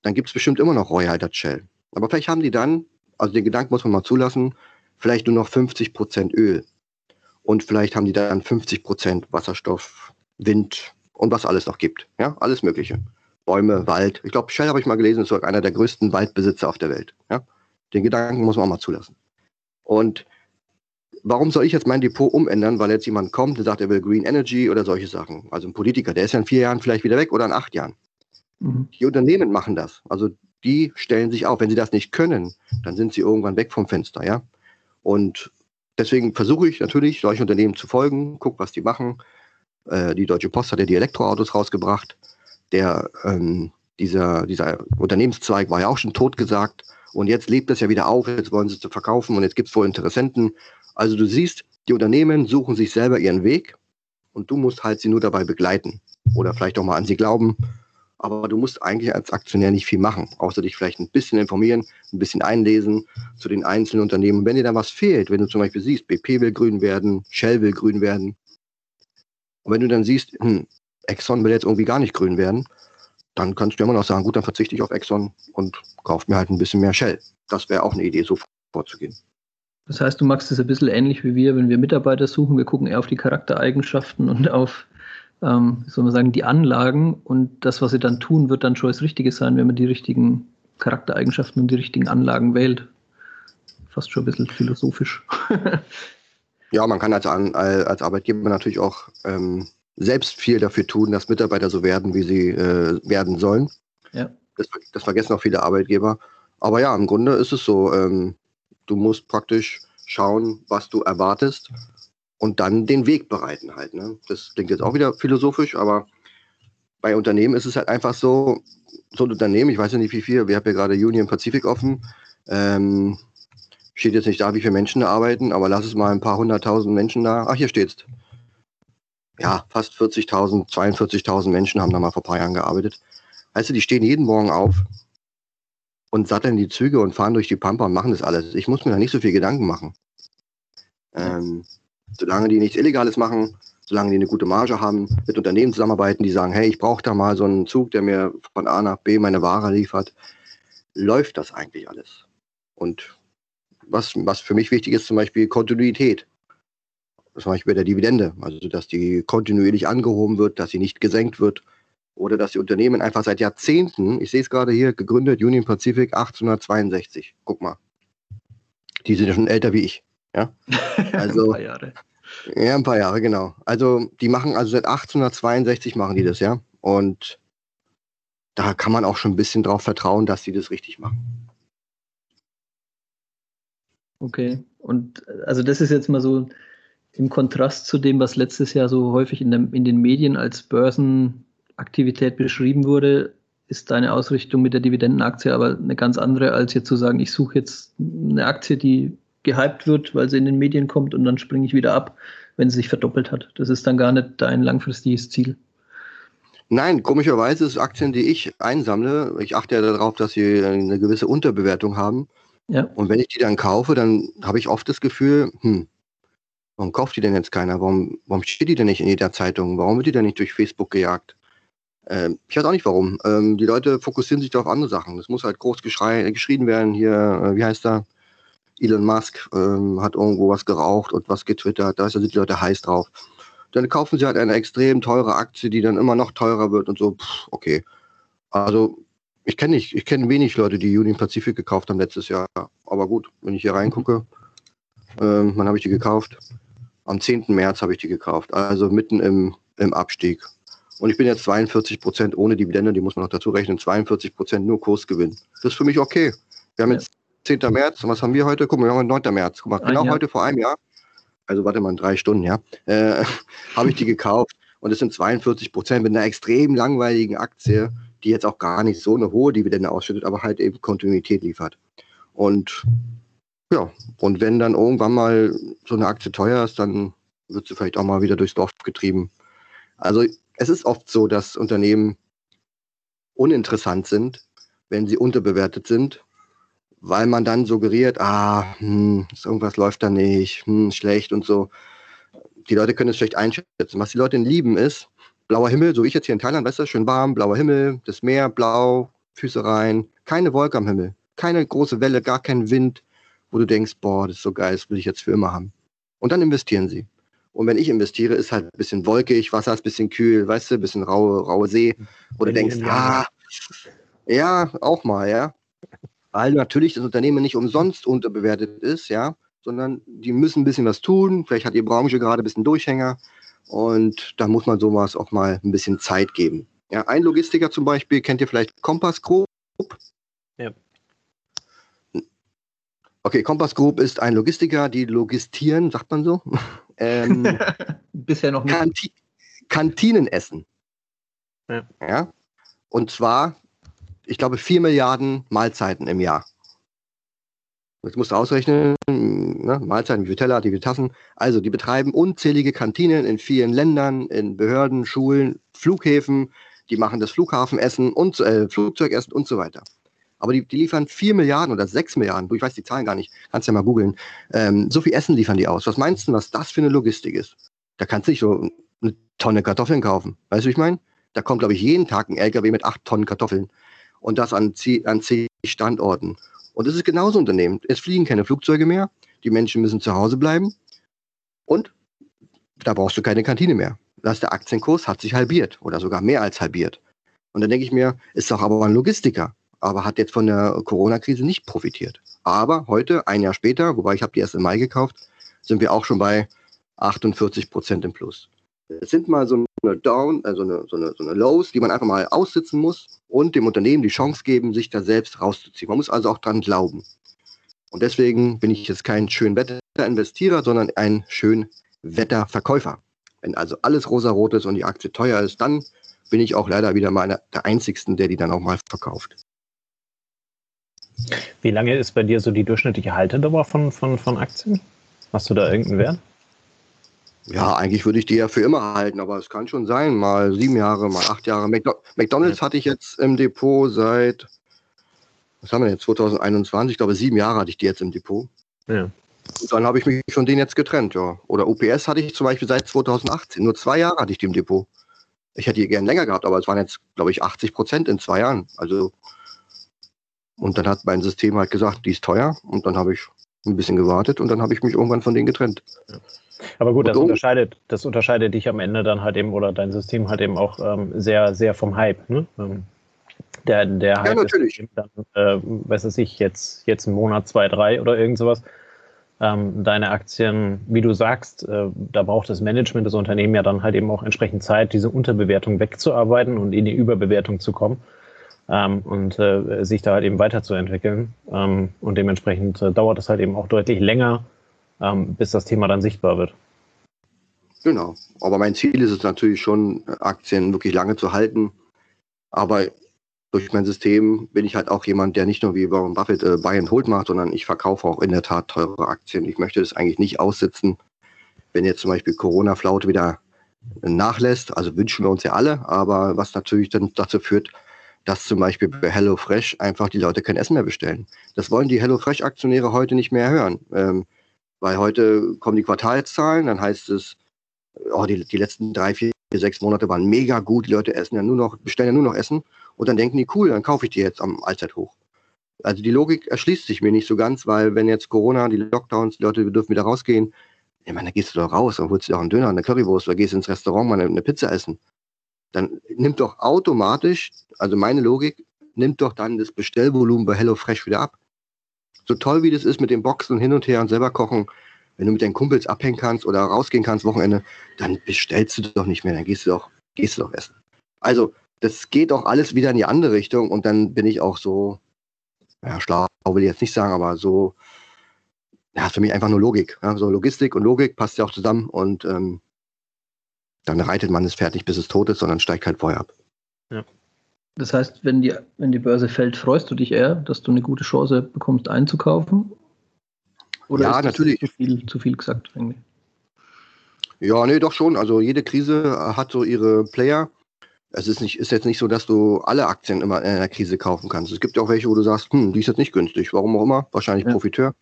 dann gibt es bestimmt immer noch Dutch Shell. Aber vielleicht haben die dann, also den Gedanken muss man mal zulassen, vielleicht nur noch 50 Prozent Öl. Und vielleicht haben die dann 50 Prozent Wasserstoff, Wind und was alles noch gibt. Ja, alles Mögliche. Bäume, Wald. Ich glaube, Shell habe ich mal gelesen, ist einer der größten Waldbesitzer auf der Welt. Ja? Den Gedanken muss man auch mal zulassen. Und warum soll ich jetzt mein Depot umändern, weil jetzt jemand kommt und sagt, er will Green Energy oder solche Sachen? Also ein Politiker, der ist ja in vier Jahren vielleicht wieder weg oder in acht Jahren. Mhm. Die Unternehmen machen das. Also die stellen sich auf. Wenn sie das nicht können, dann sind sie irgendwann weg vom Fenster, ja. Und deswegen versuche ich natürlich, solchen Unternehmen zu folgen, guck, was die machen. Äh, die Deutsche Post hat ja die Elektroautos rausgebracht der, ähm, dieser, dieser Unternehmenszweig war ja auch schon totgesagt und jetzt lebt es ja wieder auf, jetzt wollen sie es verkaufen und jetzt gibt es wohl Interessenten. Also du siehst, die Unternehmen suchen sich selber ihren Weg und du musst halt sie nur dabei begleiten oder vielleicht auch mal an sie glauben. Aber du musst eigentlich als Aktionär nicht viel machen, außer dich vielleicht ein bisschen informieren, ein bisschen einlesen zu den einzelnen Unternehmen. Wenn dir da was fehlt, wenn du zum Beispiel siehst, BP will grün werden, Shell will grün werden, und wenn du dann siehst, hm, Exxon will jetzt irgendwie gar nicht grün werden, dann kannst du immer noch sagen, gut, dann verzichte ich auf Exxon und kaufe mir halt ein bisschen mehr Shell. Das wäre auch eine Idee, so vorzugehen. Das heißt, du machst es ein bisschen ähnlich wie wir, wenn wir Mitarbeiter suchen. Wir gucken eher auf die Charaktereigenschaften und auf, ähm, soll man sagen, die Anlagen. Und das, was sie dann tun, wird dann schon das Richtige sein, wenn man die richtigen Charaktereigenschaften und die richtigen Anlagen wählt. Fast schon ein bisschen philosophisch. ja, man kann als, als Arbeitgeber natürlich auch ähm, selbst viel dafür tun, dass Mitarbeiter so werden, wie sie äh, werden sollen. Ja. Das, das, vergessen auch viele Arbeitgeber. Aber ja, im Grunde ist es so, ähm, du musst praktisch schauen, was du erwartest und dann den Weg bereiten halt. Ne? Das klingt jetzt auch wieder philosophisch, aber bei Unternehmen ist es halt einfach so, so ein Unternehmen, ich weiß ja nicht wie viel, wir haben ja gerade Union Pacific offen, ähm, steht jetzt nicht da, wie viele Menschen da arbeiten, aber lass es mal ein paar hunderttausend Menschen da, ach hier steht's, ja, fast 40.000, 42.000 Menschen haben da mal vor ein paar Jahren gearbeitet. Weißt du, die stehen jeden Morgen auf und satteln die Züge und fahren durch die Pampa und machen das alles. Ich muss mir da nicht so viel Gedanken machen. Ähm, solange die nichts Illegales machen, solange die eine gute Marge haben, mit Unternehmen zusammenarbeiten, die sagen, hey, ich brauche da mal so einen Zug, der mir von A nach B meine Ware liefert, läuft das eigentlich alles. Und was, was für mich wichtig ist, zum Beispiel Kontinuität zum Beispiel bei der Dividende, also dass die kontinuierlich angehoben wird, dass sie nicht gesenkt wird oder dass die Unternehmen einfach seit Jahrzehnten, ich sehe es gerade hier, gegründet, Union Pacific 1862, guck mal, die sind ja schon älter wie ich. Ja, also, ein paar Jahre. Ja, ein paar Jahre, genau. Also die machen, also seit 1862 machen die das, ja. Und da kann man auch schon ein bisschen drauf vertrauen, dass sie das richtig machen. Okay. Und also das ist jetzt mal so Im Kontrast zu dem, was letztes Jahr so häufig in, der, in den Medien als Börsenaktivität beschrieben wurde, ist deine Ausrichtung mit der Dividendenaktie aber eine ganz andere, als jetzt zu sagen, ich suche jetzt eine Aktie, die gehypt wird, weil sie in den Medien kommt und dann springe ich wieder ab, wenn sie sich verdoppelt hat. Das ist dann gar nicht dein langfristiges Ziel. Nein, komischerweise ist Aktien, die ich einsammle, ich achte ja darauf, dass sie eine gewisse Unterbewertung haben. Ja. Und wenn ich die dann kaufe, dann habe ich oft das Gefühl, hm, warum kauft die denn jetzt keiner? Warum, warum steht die denn nicht in jeder Zeitung? Warum wird die denn nicht durch Facebook gejagt? Ähm, ich weiß auch nicht warum. Ähm, die Leute fokussieren sich doch auf andere Sachen. Es muss halt groß geschrien werden. Hier, äh, wie heißt er? Elon Musk ähm, hat irgendwo was geraucht und was getwittert. Da sind die Leute heiß drauf. Dann kaufen sie halt eine extrem teure Aktie, die dann immer noch teurer wird und so. Pff, okay. Also ich kenne nicht, ich kenne wenig Leute, die Union Pacific gekauft haben letztes Jahr. Aber gut, wenn ich hier reingucke, ähm, wann habe ich die gekauft? Am 10. März habe ich die gekauft, also mitten im, im Abstieg. Und ich bin jetzt 42 Prozent ohne Dividende, die muss man noch dazu rechnen, 42 Prozent nur Kursgewinn. Das ist für mich okay. Wir haben jetzt 10. März, was haben wir heute? Guck mal, wir haben 9. März. Guck mal, genau heute vor einem Jahr, also warte mal, drei Stunden, ja, äh, habe ich die gekauft. Und es sind 42 Prozent mit einer extrem langweiligen Aktie, die jetzt auch gar nicht so eine hohe Dividende ausschüttet, aber halt eben Kontinuität liefert. Und ja, und wenn dann irgendwann mal so eine Aktie teuer ist, dann wird sie vielleicht auch mal wieder durchs Dorf getrieben. Also es ist oft so, dass Unternehmen uninteressant sind, wenn sie unterbewertet sind, weil man dann suggeriert, ah, hm, irgendwas läuft da nicht, hm, schlecht und so. Die Leute können es schlecht einschätzen. Was die Leute lieben ist, blauer Himmel, so wie ich jetzt hier in Thailand, weißt du, schön warm, blauer Himmel, das Meer blau, Füße rein, keine Wolke am Himmel, keine große Welle, gar kein Wind, wo du denkst, boah, das ist so geil, das will ich jetzt für immer haben. Und dann investieren sie. Und wenn ich investiere, ist halt ein bisschen wolkig, Wasser ist ein bisschen kühl, weißt du, ein bisschen raue, raue See, du denkst, ah, ja, auch mal, ja. Weil natürlich das Unternehmen nicht umsonst unterbewertet ist, ja, sondern die müssen ein bisschen was tun. Vielleicht hat die Branche gerade ein bisschen Durchhänger und da muss man sowas auch mal ein bisschen Zeit geben. Ja, ein Logistiker zum Beispiel, kennt ihr vielleicht Kompass Group? Ja. Okay, Kompass Group ist ein Logistiker, die logistieren, sagt man so. Ähm, Bisher noch nicht. Kanti Kantinen essen. Ja. ja. Und zwar, ich glaube, 4 Milliarden Mahlzeiten im Jahr. Jetzt musst du ausrechnen, ne, Mahlzeiten, wie viele Teller, wie viele Tassen. Also, die betreiben unzählige Kantinen in vielen Ländern, in Behörden, Schulen, Flughäfen. Die machen das Flughafenessen und äh, Flugzeugessen und so weiter aber die, die liefern 4 Milliarden oder 6 Milliarden, ich weiß die Zahlen gar nicht, kannst ja mal googeln. Ähm, so viel Essen liefern die aus. Was meinst du, was das für eine Logistik ist? Da kannst du nicht so eine Tonne Kartoffeln kaufen. Weißt du, wie ich meine? Da kommt, glaube ich, jeden Tag ein LKW mit 8 Tonnen Kartoffeln. Und das an, an zehn Standorten. Und das ist genauso Unternehmen. Es fliegen keine Flugzeuge mehr. Die Menschen müssen zu Hause bleiben. Und da brauchst du keine Kantine mehr. Das der Aktienkurs hat sich halbiert oder sogar mehr als halbiert. Und dann denke ich mir, ist doch aber ein Logistiker aber hat jetzt von der Corona-Krise nicht profitiert. Aber heute, ein Jahr später, wobei ich habe die erst im Mai gekauft, sind wir auch schon bei 48 Prozent im Plus. Es sind mal so eine Down, also eine, so, eine, so eine Lows, die man einfach mal aussitzen muss und dem Unternehmen die Chance geben, sich da selbst rauszuziehen. Man muss also auch dran glauben. Und deswegen bin ich jetzt kein Schönwetter-Investierer, sondern ein Schönwetterverkäufer. Wenn also alles rosarot ist und die Aktie teuer ist, dann bin ich auch leider wieder mal einer der Einzigsten, der die dann auch mal verkauft. Wie lange ist bei dir so die durchschnittliche Haltedauer von, von, von Aktien? Hast du da irgendeinen Wert? Ja, eigentlich würde ich die ja für immer halten, aber es kann schon sein, mal sieben Jahre, mal acht Jahre. McDonalds hatte ich jetzt im Depot seit, was haben wir jetzt, 2021, ich glaube sieben Jahre hatte ich die jetzt im Depot. Ja. Und dann habe ich mich von denen jetzt getrennt, ja. Oder UPS hatte ich zum Beispiel seit 2018, nur zwei Jahre hatte ich die im Depot. Ich hätte die gern länger gehabt, aber es waren jetzt, glaube ich, 80 Prozent in zwei Jahren. Also und dann hat mein System halt gesagt, die ist teuer. Und dann habe ich ein bisschen gewartet und dann habe ich mich irgendwann von denen getrennt. Aber gut, das unterscheidet, das unterscheidet dich am Ende dann halt eben oder dein System halt eben auch ähm, sehr, sehr vom Hype. Ne? Ähm, der, der Hype ja, natürlich. ist dann, äh, weiß es ich, jetzt, jetzt einen Monat, zwei, drei oder irgend sowas. Ähm, deine Aktien, wie du sagst, äh, da braucht das Management des Unternehmens ja dann halt eben auch entsprechend Zeit, diese Unterbewertung wegzuarbeiten und in die Überbewertung zu kommen ähm, und äh, sich da halt eben weiterzuentwickeln. Ähm, und dementsprechend äh, dauert es halt eben auch deutlich länger, ähm, bis das Thema dann sichtbar wird. Genau. Aber mein Ziel ist es natürlich schon, Aktien wirklich lange zu halten. Aber durch mein System bin ich halt auch jemand, der nicht nur wie Warren Buffett äh, Buy and Hold macht, sondern ich verkaufe auch in der Tat teure Aktien. Ich möchte das eigentlich nicht aussitzen, wenn jetzt zum Beispiel Corona-Flaute wieder nachlässt. Also wünschen wir uns ja alle, aber was natürlich dann dazu führt, dass zum Beispiel bei HelloFresh einfach die Leute kein Essen mehr bestellen. Das wollen die HelloFresh-Aktionäre heute nicht mehr hören. Ähm, weil heute kommen die Quartalszahlen, dann heißt es, oh, die, die letzten drei, vier, sechs Monate waren mega gut, die Leute essen ja nur noch, bestellen ja nur noch Essen und dann denken die, cool, dann kaufe ich die jetzt am Allzeithoch. Also die Logik erschließt sich mir nicht so ganz, weil wenn jetzt Corona, die Lockdowns, die Leute dürfen wieder rausgehen, ich meine, dann gehst du doch raus und holst dir auch einen Döner, eine Currywurst oder gehst ins Restaurant mal eine, eine Pizza essen. Dann nimmt doch automatisch, also meine Logik, nimmt doch dann das Bestellvolumen bei HelloFresh wieder ab. So toll wie das ist mit den Boxen hin und her und selber kochen, wenn du mit deinen Kumpels abhängen kannst oder rausgehen kannst Wochenende, dann bestellst du doch nicht mehr, dann gehst du doch, gehst du doch essen. Also, das geht auch alles wieder in die andere Richtung und dann bin ich auch so, ja, schlau will ich jetzt nicht sagen, aber so, ja, für mich einfach nur Logik. Ja, so Logistik und Logik passt ja auch zusammen und ähm, dann reitet man das Pferd nicht, bis es tot ist, sondern steigt halt vorher ab. Ja. Das heißt, wenn die, wenn die Börse fällt, freust du dich eher, dass du eine gute Chance bekommst, einzukaufen? Oder ja, natürlich. Zu viel, zu viel gesagt eigentlich? Ja, nee, doch schon. Also jede Krise hat so ihre Player. Es ist, nicht, ist jetzt nicht so, dass du alle Aktien immer in einer Krise kaufen kannst. Es gibt auch welche, wo du sagst, hm, die ist jetzt nicht günstig. Warum auch immer? Wahrscheinlich ja. Profiteur.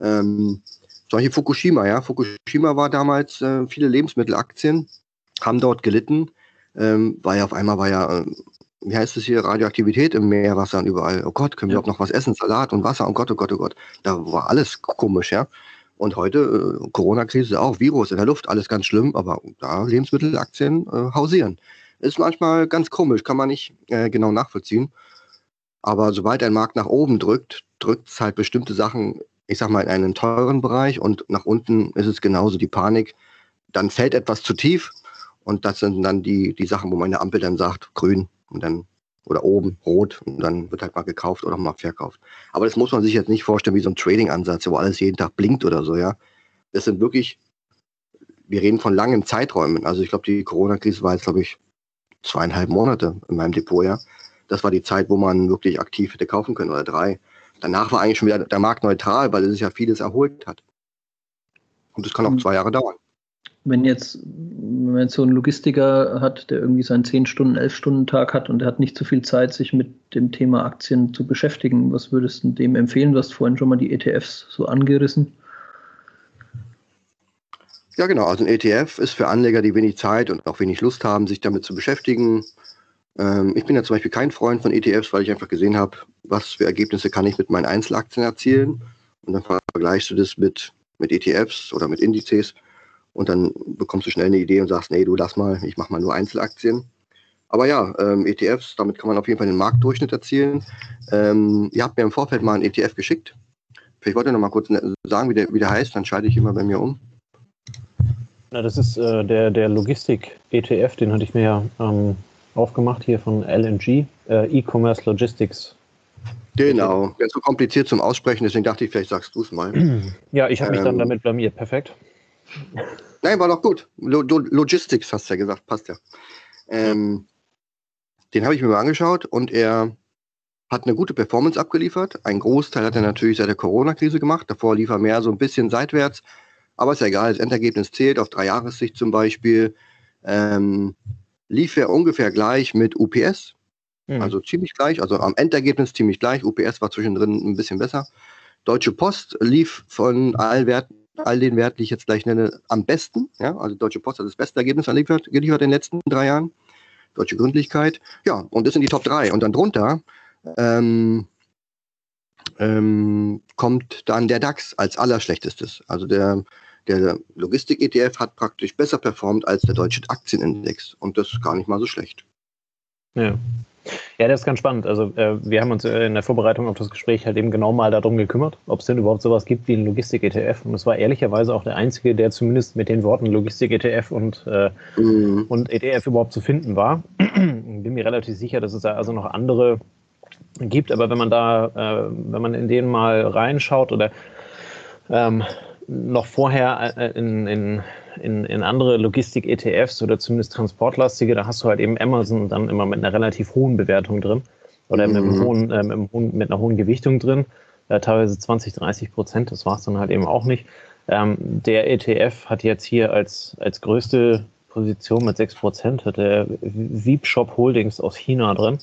Ähm, Beispiel Fukushima, ja. Fukushima war damals äh, viele Lebensmittelaktien, haben dort gelitten, ähm, weil auf einmal war ja, äh, wie heißt es hier, Radioaktivität im Meerwasser und überall. Oh Gott, können wir ja. überhaupt noch was essen? Salat und Wasser, oh Gott, oh Gott, oh Gott. Da war alles komisch, ja. Und heute, äh, Corona-Krise auch, Virus in der Luft, alles ganz schlimm, aber da Lebensmittelaktien äh, hausieren. Ist manchmal ganz komisch, kann man nicht äh, genau nachvollziehen. Aber sobald ein Markt nach oben drückt, drückt es halt bestimmte Sachen, ich sag mal, in einen teuren Bereich und nach unten ist es genauso die Panik. Dann fällt etwas zu tief und das sind dann die, die Sachen, wo meine Ampel dann sagt, grün, und dann oder oben rot und dann wird halt mal gekauft oder mal verkauft. Aber das muss man sich jetzt nicht vorstellen wie so ein Trading-Ansatz, wo alles jeden Tag blinkt oder so, ja. Das sind wirklich, wir reden von langen Zeiträumen. Also ich glaube, die Corona-Krise war jetzt, glaube ich, zweieinhalb Monate in meinem Depot, ja. Das war die Zeit, wo man wirklich aktiv hätte kaufen können oder drei. Danach war eigentlich schon wieder der Markt neutral, weil es sich ja vieles erholt hat. Und das kann auch mhm. zwei Jahre dauern wenn jetzt, wenn man jetzt so einen Logistiker hat, der irgendwie seinen 10 Stunden, 11 Stunden Tag hat und der hat nicht so viel Zeit, sich mit dem Thema Aktien zu beschäftigen, was würdest du dem empfehlen? Du hast vorhin schon mal die ETFs so angerissen. Ja, genau. Also ein ETF ist für Anleger, die wenig Zeit und auch wenig Lust haben, sich damit zu beschäftigen. Ähm, ich bin ja zum Beispiel kein Freund von ETFs, weil ich einfach gesehen habe, was für Ergebnisse kann ich mit meinen Einzelaktien erzielen. Und dann vergleichst du das mit, mit ETFs oder mit Indizes und dann bekommst du schnell eine Idee und sagst, nee, du lass mal, ich mache mal nur Einzelaktien. Aber ja, ähm, ETFs, damit kann man auf jeden Fall den Marktdurchschnitt erzielen. Ähm, ihr habt mir im Vorfeld mal einen ETF geschickt. Vielleicht wollt ihr noch mal kurz ne, sagen, wie der, wie der heißt, dann schalte ich immer bei mir um. Na, das ist äh, der, der Logistik-ETF, den hatte ich mir ja ähm, aufgemacht hier von LNG, äh, E-Commerce Logistics. Genau, ganz so kompliziert zum Aussprechen, deswegen dachte ich, vielleicht sagst du es mal. Ja, ich habe mich dann ähm, damit blamiert, perfekt. Nein, war doch gut. Lo Logistics hast du ja gesagt, passt ja. Ähm, den habe ich mir mal angeschaut und er hat eine gute Performance abgeliefert. Ein Großteil hat er natürlich seit der Corona-Krise gemacht. Davor lief er mehr so ein bisschen seitwärts. Aber ist ja egal, das Endergebnis zählt auf drei Jahressicht zum Beispiel. Ähm, lief er ungefähr gleich mit UPS. Mhm. Also ziemlich gleich, also am Endergebnis ziemlich gleich. UPS war zwischendrin ein bisschen besser. Deutsche Post lief von allen Werten all den Wert, die ich jetzt gleich nenne, am besten. Ja, also Deutsche Post hat das beste Ergebnis geliefert, geliefert in den letzten drei Jahren. Deutsche Gründlichkeit. Ja, und das sind die Top 3. Und dann drunter ähm, ähm, kommt dann der DAX als allerschlechtestes. Also der, der Logistik-ETF hat praktisch besser performt als der deutsche Aktienindex. Und das ist gar nicht mal so schlecht. Ja. Ja, das ist ganz spannend. Also äh, wir haben uns äh, in der Vorbereitung auf das Gespräch halt eben genau mal darum gekümmert, ob es denn überhaupt sowas gibt wie ein Logistik-ETF. Und es war ehrlicherweise auch der einzige, der zumindest mit den Worten Logistik-ETF und, äh, mhm. und ETF überhaupt zu finden war. Bin mir relativ sicher, dass es da also noch andere gibt, aber wenn man da, äh, wenn man in denen mal reinschaut oder ähm, noch vorher äh, in, in in, in andere Logistik-ETFs oder zumindest transportlastige, da hast du halt eben Amazon dann immer mit einer relativ hohen Bewertung drin oder mhm. mit, einem hohen, äh, mit, hohen, mit, einer hohen Gewichtung drin, äh, teilweise 20, 30 Prozent, das war es dann halt eben auch nicht. Ähm, der ETF hat jetzt hier als, als größte Position mit 6 Prozent, hat der Veep Shop Holdings aus China drin.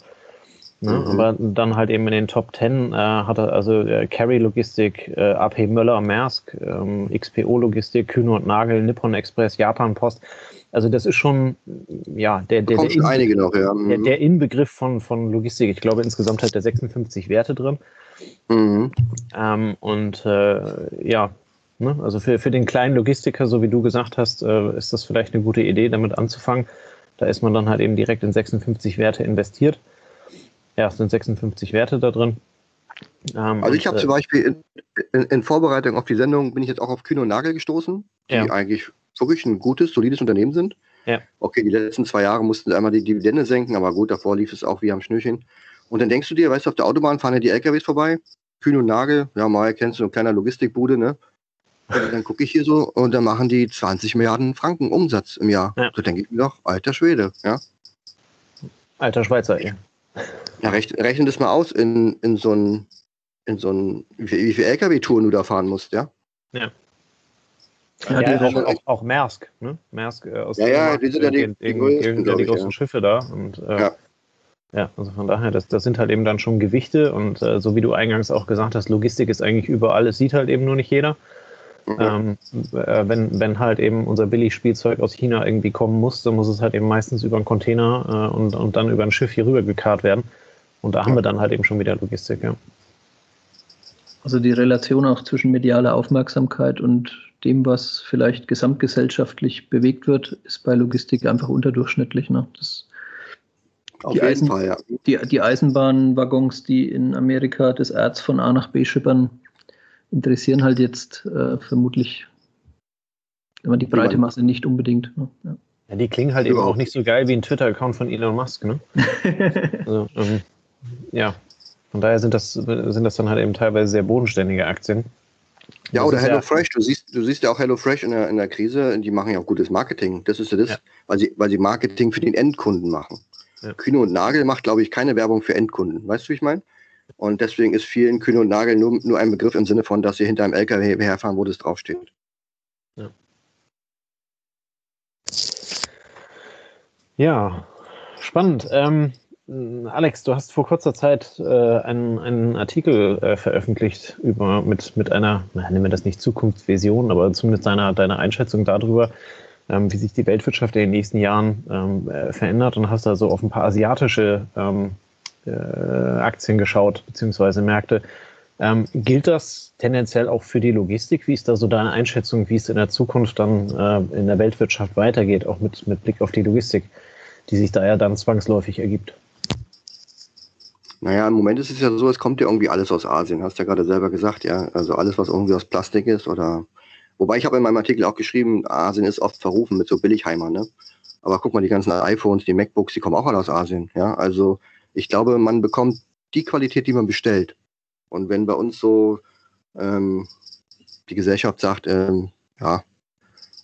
Ne? Mhm. Aber dann halt eben in den Top 10 äh, hat er also äh, Carry Logistik, äh, AP Möller, Maersk, ähm, XPO Logistik, Kühne und Nagel, Nippon Express, Japan Post. Also das ist schon ja der, der, der, In einige noch, ja. Mhm. der, der Inbegriff von, von Logistik. Ich glaube insgesamt hat er 56 Werte drin. Mhm. Ähm, und äh, ja, ne? also für, für den kleinen Logistiker, so wie du gesagt hast, äh, ist das vielleicht eine gute Idee, damit anzufangen. Da ist man dann halt eben direkt in 56 Werte investiert. Ja, es sind 56 Werte da drin. Ähm, also ich habe äh, zum Beispiel in, in, in, Vorbereitung auf die Sendung bin ich jetzt auch auf Kühne und Nagel gestoßen, die ja. eigentlich wirklich ein gutes, solides Unternehmen sind. Ja. Okay, die letzten zwei Jahre mussten sie einmal die Dividende senken, aber gut, davor lief es auch wie am Schnürchen. Und dann denkst du dir, weißt du, auf der Autobahn fahren ja die LKWs vorbei, Kühne und Nagel, ja, mal kennst du, ein kleiner Logistikbude, ne? Und dann gucke ich hier so und dann machen die 20 Milliarden Franken Umsatz im Jahr. Ja. So denke ich mir doch, alter Schwede, ja. Alter Schweizer, ja. Ja, rechne, rechne das mal aus in, in so ein, in so ein, wie, wie viele LKW-Touren du da fahren musst, ja? Ja. Ja, ja auch, auch, auch, Maersk, ne? Maersk äh, aus ja, ja, die sind ja die, die, größten, die, die großen ja. Schiffe da. Und, äh, ja. ja, also von daher, das, das sind halt eben dann schon Gewichte und äh, so wie du eingangs auch gesagt hast, Logistik ist eigentlich überall, es sieht halt eben nur nicht jeder. Mhm. Ähm, äh, wenn, wenn halt eben unser Billigspielzeug aus China irgendwie kommen muss, dann muss es halt eben meistens über einen Container äh, und, und dann über ein Schiff hier rüber gekarrt werden. Und da haben wir dann halt eben schon wieder Logistik, ja. Also die Relation auch zwischen medialer Aufmerksamkeit und dem, was vielleicht gesamtgesellschaftlich bewegt wird, ist bei Logistik einfach unterdurchschnittlich. Ne? Das, Auf die, Eisen, Fall, ja. die, die Eisenbahnwaggons, die in Amerika das Erz von A nach B schippern, interessieren halt jetzt äh, vermutlich immer die breite Masse nicht unbedingt. Ne? Ja. ja. die klingen halt ja. eben auch nicht so geil wie ein Twitter-Account von Elon Musk. Ne? also, ähm, ja, von daher sind das, sind das dann halt eben teilweise sehr bodenständige Aktien. Ja, das oder HelloFresh. Ja, du siehst, du siehst ja auch HelloFresh in der, in der Krise, die machen ja auch gutes Marketing. Das ist ja das, ja. Weil, sie, weil sie Marketing für den Endkunden machen. Ja. Kühne und Nagel macht, glaube ich, keine Werbung für Endkunden. Weißt du, wie ich meine? Und deswegen ist vielen Kühne und Nagel nur, nur ein Begriff im Sinne von, dass sie hinter einem LKW herfahren, wo das draufsteht. Ja. Ja, spannend. Ähm, Alex, du hast vor kurzer Zeit äh, einen, einen Artikel äh, veröffentlicht über mit, mit einer, na, nennen wir das nicht Zukunftsvision, aber zumindest deiner, deiner Einschätzung darüber, ähm, wie sich die Weltwirtschaft in den nächsten Jahren ähm, äh, verändert und hast da so auf ein paar asiatische ähm, äh, Aktien geschaut, beziehungsweise Märkte. Ähm, gilt das tendenziell auch für die Logistik? Wie ist da so deine Einschätzung, wie es in der Zukunft dann äh, in der Weltwirtschaft weitergeht, auch mit, mit Blick auf die Logistik, die sich da ja dann zwangsläufig ergibt? Naja, im Moment ist es ja so, es kommt ja irgendwie alles aus Asien, hast ja gerade selber gesagt, ja. Also alles, was irgendwie aus Plastik ist oder. Wobei ich habe in meinem Artikel auch geschrieben, Asien ist oft verrufen mit so Billigheimern, ne? Aber guck mal, die ganzen iPhones, die MacBooks, die kommen auch alle aus Asien, ja. Also ich glaube, man bekommt die Qualität, die man bestellt. Und wenn bei uns so ähm, die Gesellschaft sagt, ähm, ja,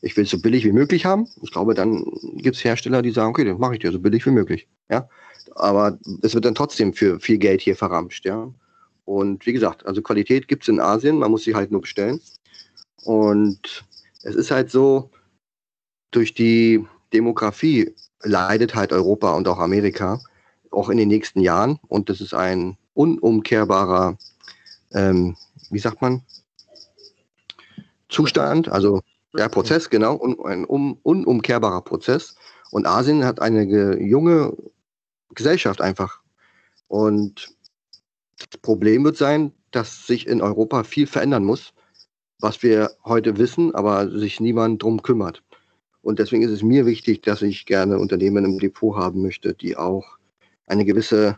ich will es so billig wie möglich haben, ich glaube, dann gibt es Hersteller, die sagen, okay, dann mache ich dir so billig wie möglich. Ja, aber es wird dann trotzdem für viel Geld hier verramscht, ja. Und wie gesagt, also Qualität gibt es in Asien, man muss sie halt nur bestellen. Und es ist halt so, durch die Demografie leidet halt Europa und auch Amerika auch in den nächsten Jahren. Und das ist ein unumkehrbarer, ähm, wie sagt man, Zustand, also der Prozess, genau, ein un unumkehrbarer Prozess. Und Asien hat eine junge Gesellschaft einfach. Und das Problem wird sein, dass sich in Europa viel verändern muss, was wir heute wissen, aber sich niemand drum kümmert. Und deswegen ist es mir wichtig, dass ich gerne Unternehmen im Depot haben möchte, die auch eine gewisse,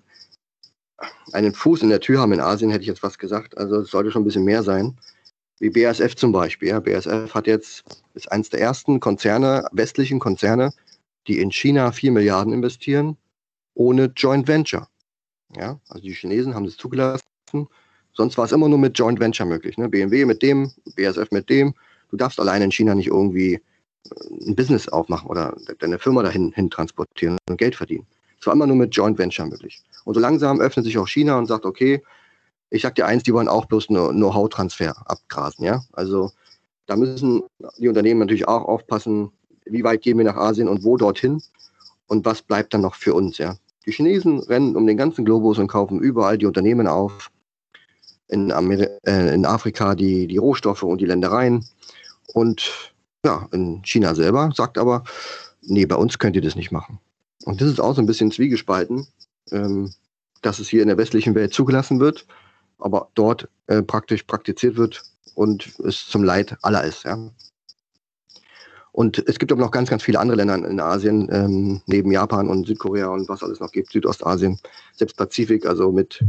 einen Fuß in der Tür haben. In Asien hätte ich jetzt was gesagt. Also es sollte schon ein bisschen mehr sein. Wie BASF zum Beispiel. Ja, BASF hat jetzt, ist eines der ersten Konzerne, westlichen Konzerne, die in China 4 Milliarden investieren ohne Joint Venture. Ja, also die Chinesen haben es zugelassen. Sonst war es immer nur mit Joint Venture möglich. Ne? BMW mit dem, BSF mit dem. Du darfst alleine in China nicht irgendwie ein Business aufmachen oder deine Firma dahin hin transportieren und Geld verdienen. Es war immer nur mit Joint Venture möglich. Und so langsam öffnet sich auch China und sagt, okay, ich sag dir eins, die wollen auch bloß nur Know-how-Transfer abgrasen, ja. Also da müssen die Unternehmen natürlich auch aufpassen, wie weit gehen wir nach Asien und wo dorthin und was bleibt dann noch für uns, ja. Die Chinesen rennen um den ganzen Globus und kaufen überall die Unternehmen auf. In, Ameri äh, in Afrika die, die Rohstoffe und die Ländereien. Und ja, in China selber sagt aber, nee, bei uns könnt ihr das nicht machen. Und das ist auch so ein bisschen zwiegespalten, ähm, dass es hier in der westlichen Welt zugelassen wird, aber dort äh, praktisch praktiziert wird und es zum Leid aller ist. Ja. Und es gibt aber noch ganz, ganz viele andere Länder in Asien, ähm, neben Japan und Südkorea und was alles noch gibt, Südostasien, selbst Pazifik, also mit,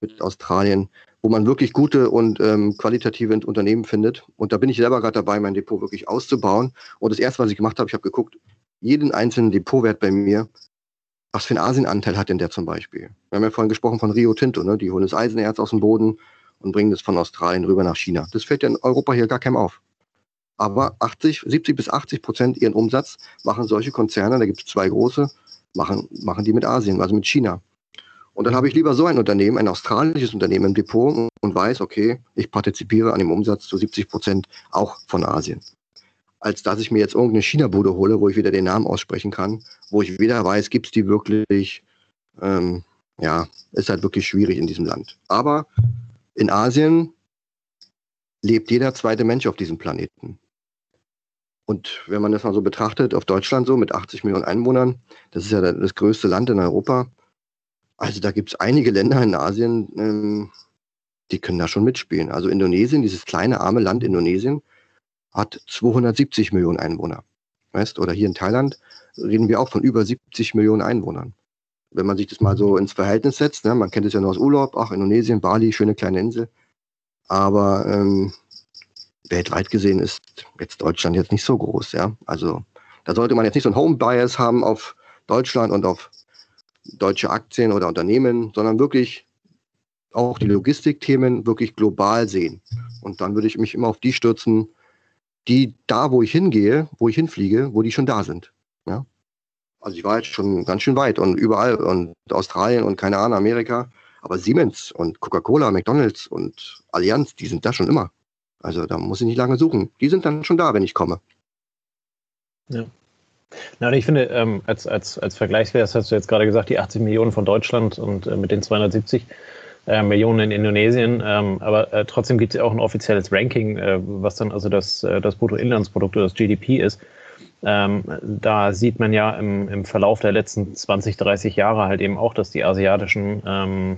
mit Australien, wo man wirklich gute und ähm, qualitative Unternehmen findet. Und da bin ich selber gerade dabei, mein Depot wirklich auszubauen. Und das erste, was ich gemacht habe, ich habe geguckt, jeden einzelnen Depotwert bei mir, was für einen Asienanteil hat denn der zum Beispiel? Wir haben ja vorhin gesprochen von Rio Tinto, ne? die holen das Eisenerz aus dem Boden und bringen das von Australien rüber nach China. Das fällt ja in Europa hier gar keinem auf. Aber 80, 70 bis 80 Prozent ihren Umsatz machen solche Konzerne, da gibt es zwei große, machen, machen die mit Asien, also mit China. Und dann habe ich lieber so ein Unternehmen, ein australisches Unternehmen im Depot und weiß, okay, ich partizipiere an dem Umsatz zu 70 Prozent auch von Asien. Als dass ich mir jetzt irgendeine China-Bude hole, wo ich wieder den Namen aussprechen kann, wo ich weder weiß, gibt es die wirklich, ähm, ja, ist halt wirklich schwierig in diesem Land. Aber in Asien lebt jeder zweite Mensch auf diesem Planeten. Und wenn man das mal so betrachtet, auf Deutschland so mit 80 Millionen Einwohnern, das ist ja das größte Land in Europa. Also da gibt es einige Länder in Asien, ähm, die können da schon mitspielen. Also Indonesien, dieses kleine arme Land Indonesien, hat 270 Millionen Einwohner. Weißt? Oder hier in Thailand reden wir auch von über 70 Millionen Einwohnern. Wenn man sich das mal so ins Verhältnis setzt, ne, man kennt es ja nur aus Urlaub, auch Indonesien, Bali, schöne kleine Insel. Aber ähm, weltweit gesehen ist jetzt Deutschland jetzt nicht so groß, ja. Also da sollte man jetzt nicht so ein Home-Bias haben auf Deutschland und auf deutsche Aktien oder Unternehmen, sondern wirklich auch die Logistikthemen wirklich global sehen. Und dann würde ich mich immer auf die stürzen, die da, wo ich hingehe, wo ich hinfliege, wo die schon da sind. Ja? Also ich war jetzt schon ganz schön weit und überall und Australien und keine Ahnung, Amerika. Aber Siemens und Coca-Cola, McDonalds und Allianz, die sind da schon immer. Also da muss ich nicht lange suchen. Die sind dann schon da, wenn ich komme. Ja. Na, ich finde, ähm, als, als, als Vergleichswert hast du jetzt gerade gesagt, die 80 Millionen von Deutschland und äh, mit den 270 äh, Millionen in Indonesien. Ähm, aber äh, trotzdem gibt es ja auch ein offizielles Ranking, äh, was dann also das, äh, das Bruttoinlandsprodukt oder das GDP ist. Ähm, da sieht man ja im, im Verlauf der letzten 20, 30 Jahre halt eben auch, dass die asiatischen ähm,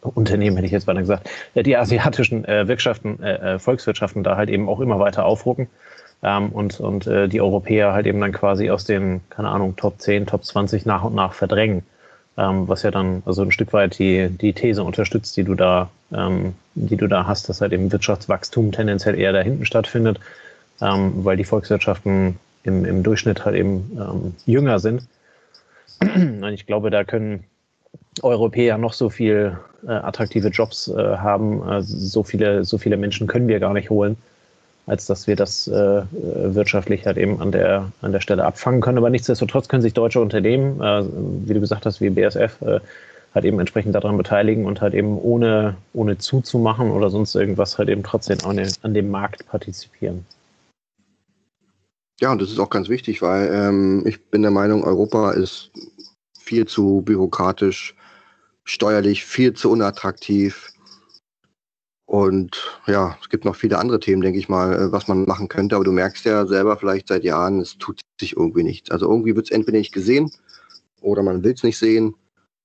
Unternehmen, hätte ich jetzt weiter gesagt, äh, die asiatischen äh, Wirtschaften, äh, äh, Volkswirtschaften da halt eben auch immer weiter aufrucken ähm, und, und äh, die Europäer halt eben dann quasi aus den, keine Ahnung, Top 10, Top 20 nach und nach verdrängen. Ähm, was ja dann also ein Stück weit die, die These unterstützt, die du da, ähm, die du da hast, dass halt eben Wirtschaftswachstum tendenziell eher da hinten stattfindet, ähm, weil die Volkswirtschaften im, im Durchschnitt halt eben ähm, jünger sind. Und ich glaube, da können Europäer noch so viel äh, attraktive Jobs äh, haben, äh, so viele, so viele Menschen können wir gar nicht holen, als dass wir das äh, wirtschaftlich halt eben an der, an der Stelle abfangen können. Aber nichtsdestotrotz können sich deutsche Unternehmen, äh, wie du gesagt hast, wie BSF, äh, halt eben entsprechend daran beteiligen und halt eben ohne, ohne zuzumachen oder sonst irgendwas halt eben trotzdem an, den, an dem Markt partizipieren. Ja, und das ist auch ganz wichtig, weil ähm, ich bin der Meinung, Europa ist viel zu bürokratisch, steuerlich viel zu unattraktiv. Und ja, es gibt noch viele andere Themen, denke ich mal, äh, was man machen könnte. Aber du merkst ja selber vielleicht seit Jahren, es tut sich irgendwie nichts. Also irgendwie wird es entweder nicht gesehen oder man will es nicht sehen.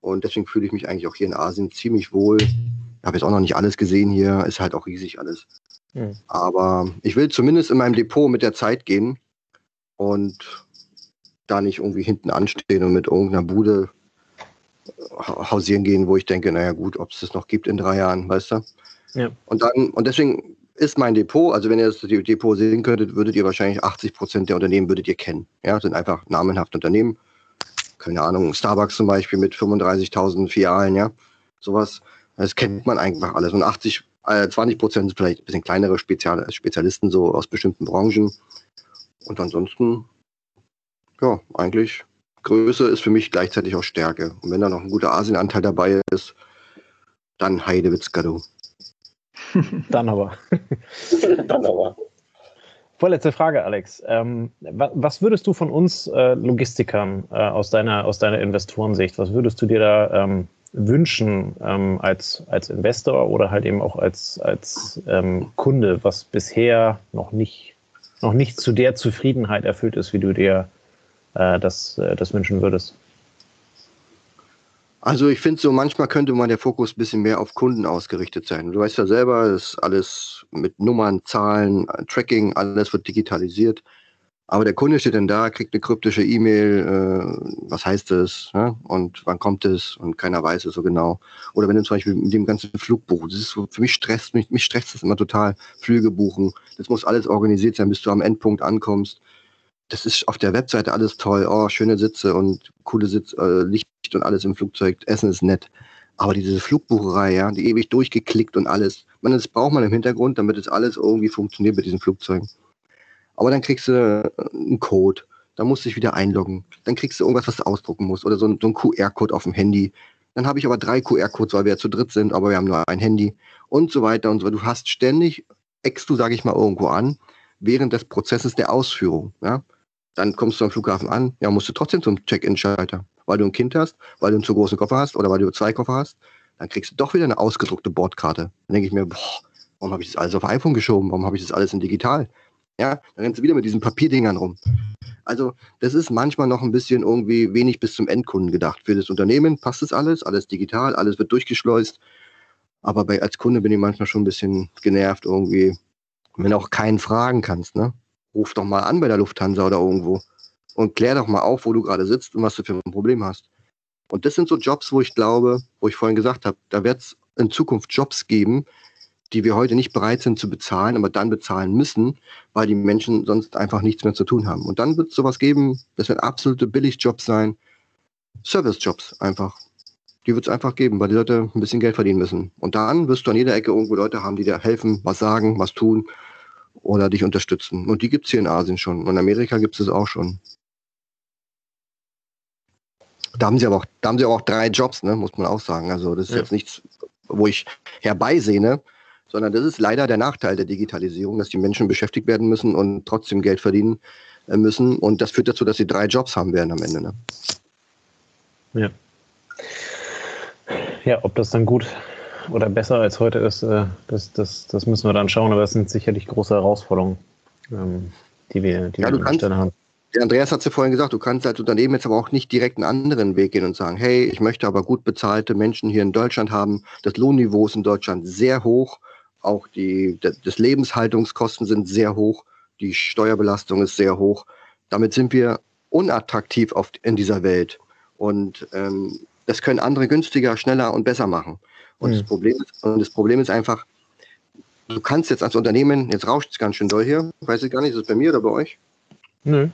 Und deswegen fühle ich mich eigentlich auch hier in Asien ziemlich wohl. Ich habe jetzt auch noch nicht alles gesehen hier, ist halt auch riesig alles. Mhm. Aber ich will zumindest in meinem Depot mit der Zeit gehen und da nicht irgendwie hinten anstehen und mit irgendeiner Bude hausieren gehen, wo ich denke, naja gut, ob es das noch gibt in drei Jahren, weißt du? Ja. Und dann, und deswegen ist mein Depot, also wenn ihr das Depot sehen könntet, würdet ihr wahrscheinlich 80 Prozent der Unternehmen würdet ihr kennen. Ja, sind einfach namenhafte Unternehmen. Keine Ahnung, Starbucks zum Beispiel mit 35.000 Filialen, ja, sowas. Das kennt man einfach alles. Und 80, äh, 20 Prozent sind vielleicht ein bisschen kleinere Spezial Spezialisten so aus bestimmten Branchen. Und ansonsten, ja, eigentlich Größe ist für mich gleichzeitig auch Stärke. Und wenn da noch ein guter Asienanteil dabei ist, dann Heidewitzka, du. dann aber. dann aber. Vorletzte Frage, Alex. Ähm, was würdest du von uns äh, Logistikern äh, aus, deiner, aus deiner Investorensicht, was würdest du dir da ähm, wünschen ähm, als, als Investor oder halt eben auch als, als ähm, Kunde, was bisher noch nicht, noch nicht zu der Zufriedenheit erfüllt ist, wie du dir äh, das, äh, das wünschen würdest? Also ich finde so, manchmal könnte mal der Fokus ein bisschen mehr auf Kunden ausgerichtet sein. Du weißt ja selber, das ist alles mit Nummern, Zahlen, Tracking, alles wird digitalisiert. Aber der Kunde steht dann da, kriegt eine kryptische E-Mail, äh, was heißt das ne? und wann kommt es und keiner weiß es so genau. Oder wenn du zum Beispiel mit dem ganzen Flugbuch, das ist so, für mich stresst mich, mich stresst das immer total, Flüge buchen. Das muss alles organisiert sein, bis du am Endpunkt ankommst das ist auf der Webseite alles toll. Oh, schöne Sitze und coole Sitz, äh, Licht und alles im Flugzeug. Essen ist nett. Aber diese Flugbucherei, ja, die ewig durchgeklickt und alles. Man, das braucht man im Hintergrund, damit es alles irgendwie funktioniert mit diesen Flugzeugen. Aber dann kriegst du äh, einen Code. Dann musst du dich wieder einloggen. Dann kriegst du irgendwas, was du ausdrucken musst. Oder so ein, so ein QR-Code auf dem Handy. Dann habe ich aber drei QR-Codes, weil wir ja zu dritt sind, aber wir haben nur ein Handy. Und so weiter und so weiter. Du hast ständig, eckst du, sage ich mal, irgendwo an, während des Prozesses der Ausführung. Ja? Dann kommst du am Flughafen an, ja, musst du trotzdem zum Check-in-Schalter, weil du ein Kind hast, weil du einen zu großen Koffer hast oder weil du zwei Koffer hast. Dann kriegst du doch wieder eine ausgedruckte Bordkarte. Dann denke ich mir, boah, warum habe ich das alles auf iPhone geschoben? Warum habe ich das alles in digital? Ja, dann rennst du wieder mit diesen Papierdingern rum. Also, das ist manchmal noch ein bisschen irgendwie wenig bis zum Endkunden gedacht. Für das Unternehmen passt das alles, alles digital, alles wird durchgeschleust. Aber bei, als Kunde bin ich manchmal schon ein bisschen genervt irgendwie, wenn du auch keinen fragen kannst, ne? Ruf doch mal an bei der Lufthansa oder irgendwo und klär doch mal auf, wo du gerade sitzt und was du für ein Problem hast. Und das sind so Jobs, wo ich glaube, wo ich vorhin gesagt habe, da wird es in Zukunft Jobs geben, die wir heute nicht bereit sind zu bezahlen, aber dann bezahlen müssen, weil die Menschen sonst einfach nichts mehr zu tun haben. Und dann wird es sowas geben, das werden absolute Billigjobs sein, Servicejobs einfach. Die wird es einfach geben, weil die Leute ein bisschen Geld verdienen müssen. Und dann wirst du an jeder Ecke irgendwo Leute haben, die dir helfen, was sagen, was tun oder dich unterstützen. Und die gibt es hier in Asien schon. Und in Amerika gibt es auch schon. Da haben sie aber auch, da haben sie auch drei Jobs, ne, muss man auch sagen. Also das ist ja. jetzt nichts, wo ich herbeisehne, sondern das ist leider der Nachteil der Digitalisierung, dass die Menschen beschäftigt werden müssen und trotzdem Geld verdienen äh, müssen. Und das führt dazu, dass sie drei Jobs haben werden am Ende. Ne? Ja. Ja, ob das dann gut oder besser als heute ist, äh, das, das, das müssen wir dann schauen, aber es sind sicherlich große Herausforderungen, ähm, die wir, die ja, wir an Stelle haben. Der Andreas hat es ja vorhin gesagt, du kannst als Unternehmen jetzt aber auch nicht direkt einen anderen Weg gehen und sagen, hey, ich möchte aber gut bezahlte Menschen hier in Deutschland haben. Das Lohnniveau ist in Deutschland sehr hoch. Auch die das Lebenshaltungskosten sind sehr hoch. Die Steuerbelastung ist sehr hoch. Damit sind wir unattraktiv auf, in dieser Welt. Und ähm, das können andere günstiger, schneller und besser machen. Und, mhm. das Problem ist, und das Problem ist einfach, du kannst jetzt als Unternehmen, jetzt rauscht es ganz schön doll hier, weiß ich gar nicht, ist es bei mir oder bei euch? Nö.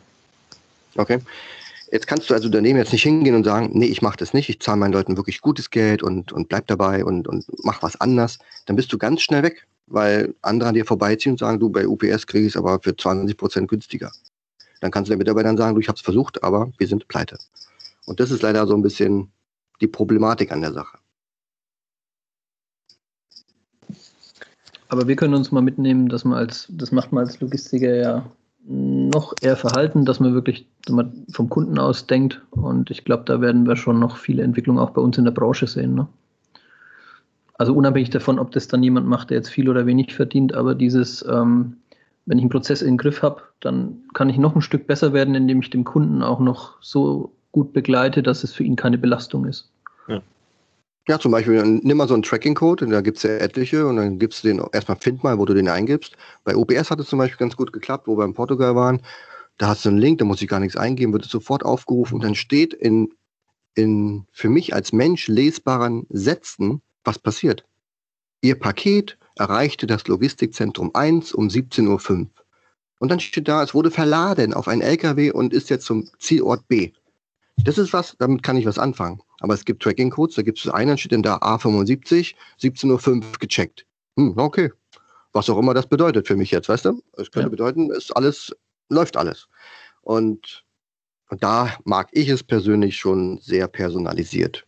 Okay. Jetzt kannst du als Unternehmen jetzt nicht hingehen und sagen, nee, ich mache das nicht, ich zahle meinen Leuten wirklich gutes Geld und, und bleib dabei und, und mach was anders. Dann bist du ganz schnell weg, weil andere an dir vorbeiziehen und sagen, du, bei UPS kriege ich es aber für 20 Prozent günstiger. Dann kannst du den Mitarbeitern sagen, du, ich habe es versucht, aber wir sind pleite. Und das ist leider so ein bisschen die Problematik an der Sache. Aber wir können uns mal mitnehmen, dass man als, das macht man als Logistiker ja noch eher verhalten, dass man wirklich vom Kunden aus denkt. Und ich glaube, da werden wir schon noch viele Entwicklungen auch bei uns in der Branche sehen. Ne? Also unabhängig davon, ob das dann jemand macht, der jetzt viel oder wenig verdient, aber dieses, ähm, wenn ich einen Prozess in den Griff habe, dann kann ich noch ein Stück besser werden, indem ich den Kunden auch noch so gut begleite, dass es für ihn keine Belastung ist. Ja. Ja, zum Beispiel, nimm mal so einen Tracking-Code, da gibt es ja etliche und dann gibst du den, erstmal find mal, wo du den eingibst. Bei OBS hat es zum Beispiel ganz gut geklappt, wo wir in Portugal waren. Da hast du einen Link, da muss ich gar nichts eingeben, wird es sofort aufgerufen und dann steht in, in für mich als Mensch lesbaren Sätzen, was passiert. Ihr Paket erreichte das Logistikzentrum 1 um 17.05 Uhr. Und dann steht da, es wurde verladen auf einen LKW und ist jetzt zum Zielort B. Das ist was, damit kann ich was anfangen. Aber es gibt Tracking-Codes, da gibt es einen, steht in der A75, 17.05 Uhr gecheckt. Hm, okay. Was auch immer das bedeutet für mich jetzt, weißt du? Es könnte ja. bedeuten, ist alles läuft alles. Und, und da mag ich es persönlich schon sehr personalisiert.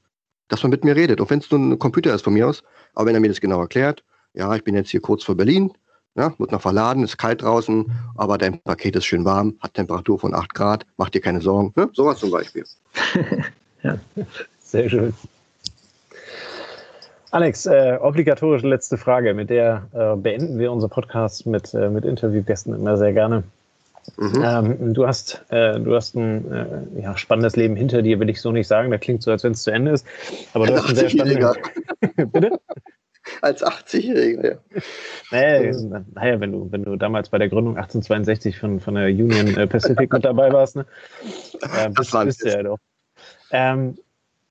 Dass man mit mir redet, auch wenn es nur ein Computer ist von mir aus, aber wenn er mir das genau erklärt, ja, ich bin jetzt hier kurz vor Berlin, ja, wird noch verladen, ist kalt draußen, aber dein Paket ist schön warm, hat Temperatur von 8 Grad, mach dir keine Sorgen. Ne? Sowas zum Beispiel. ja, sehr schön. Alex, äh, obligatorische letzte Frage, mit der äh, beenden wir unser Podcast mit, äh, mit Interviewgästen immer sehr gerne. Mhm. Ähm, du hast, äh, du hast ein äh, ja, spannendes Leben hinter dir, will ich so nicht sagen. Das klingt so, als wenn es zu Ende ist. Aber du hast ein sehr spannendes. Bitte? Als 80-Jähriger, ja. Naja, naja, wenn du, wenn du damals bei der Gründung 1862 von, von der Union äh, Pacific mit dabei warst, ne? Äh, bist, das bist du ja doch. Ähm,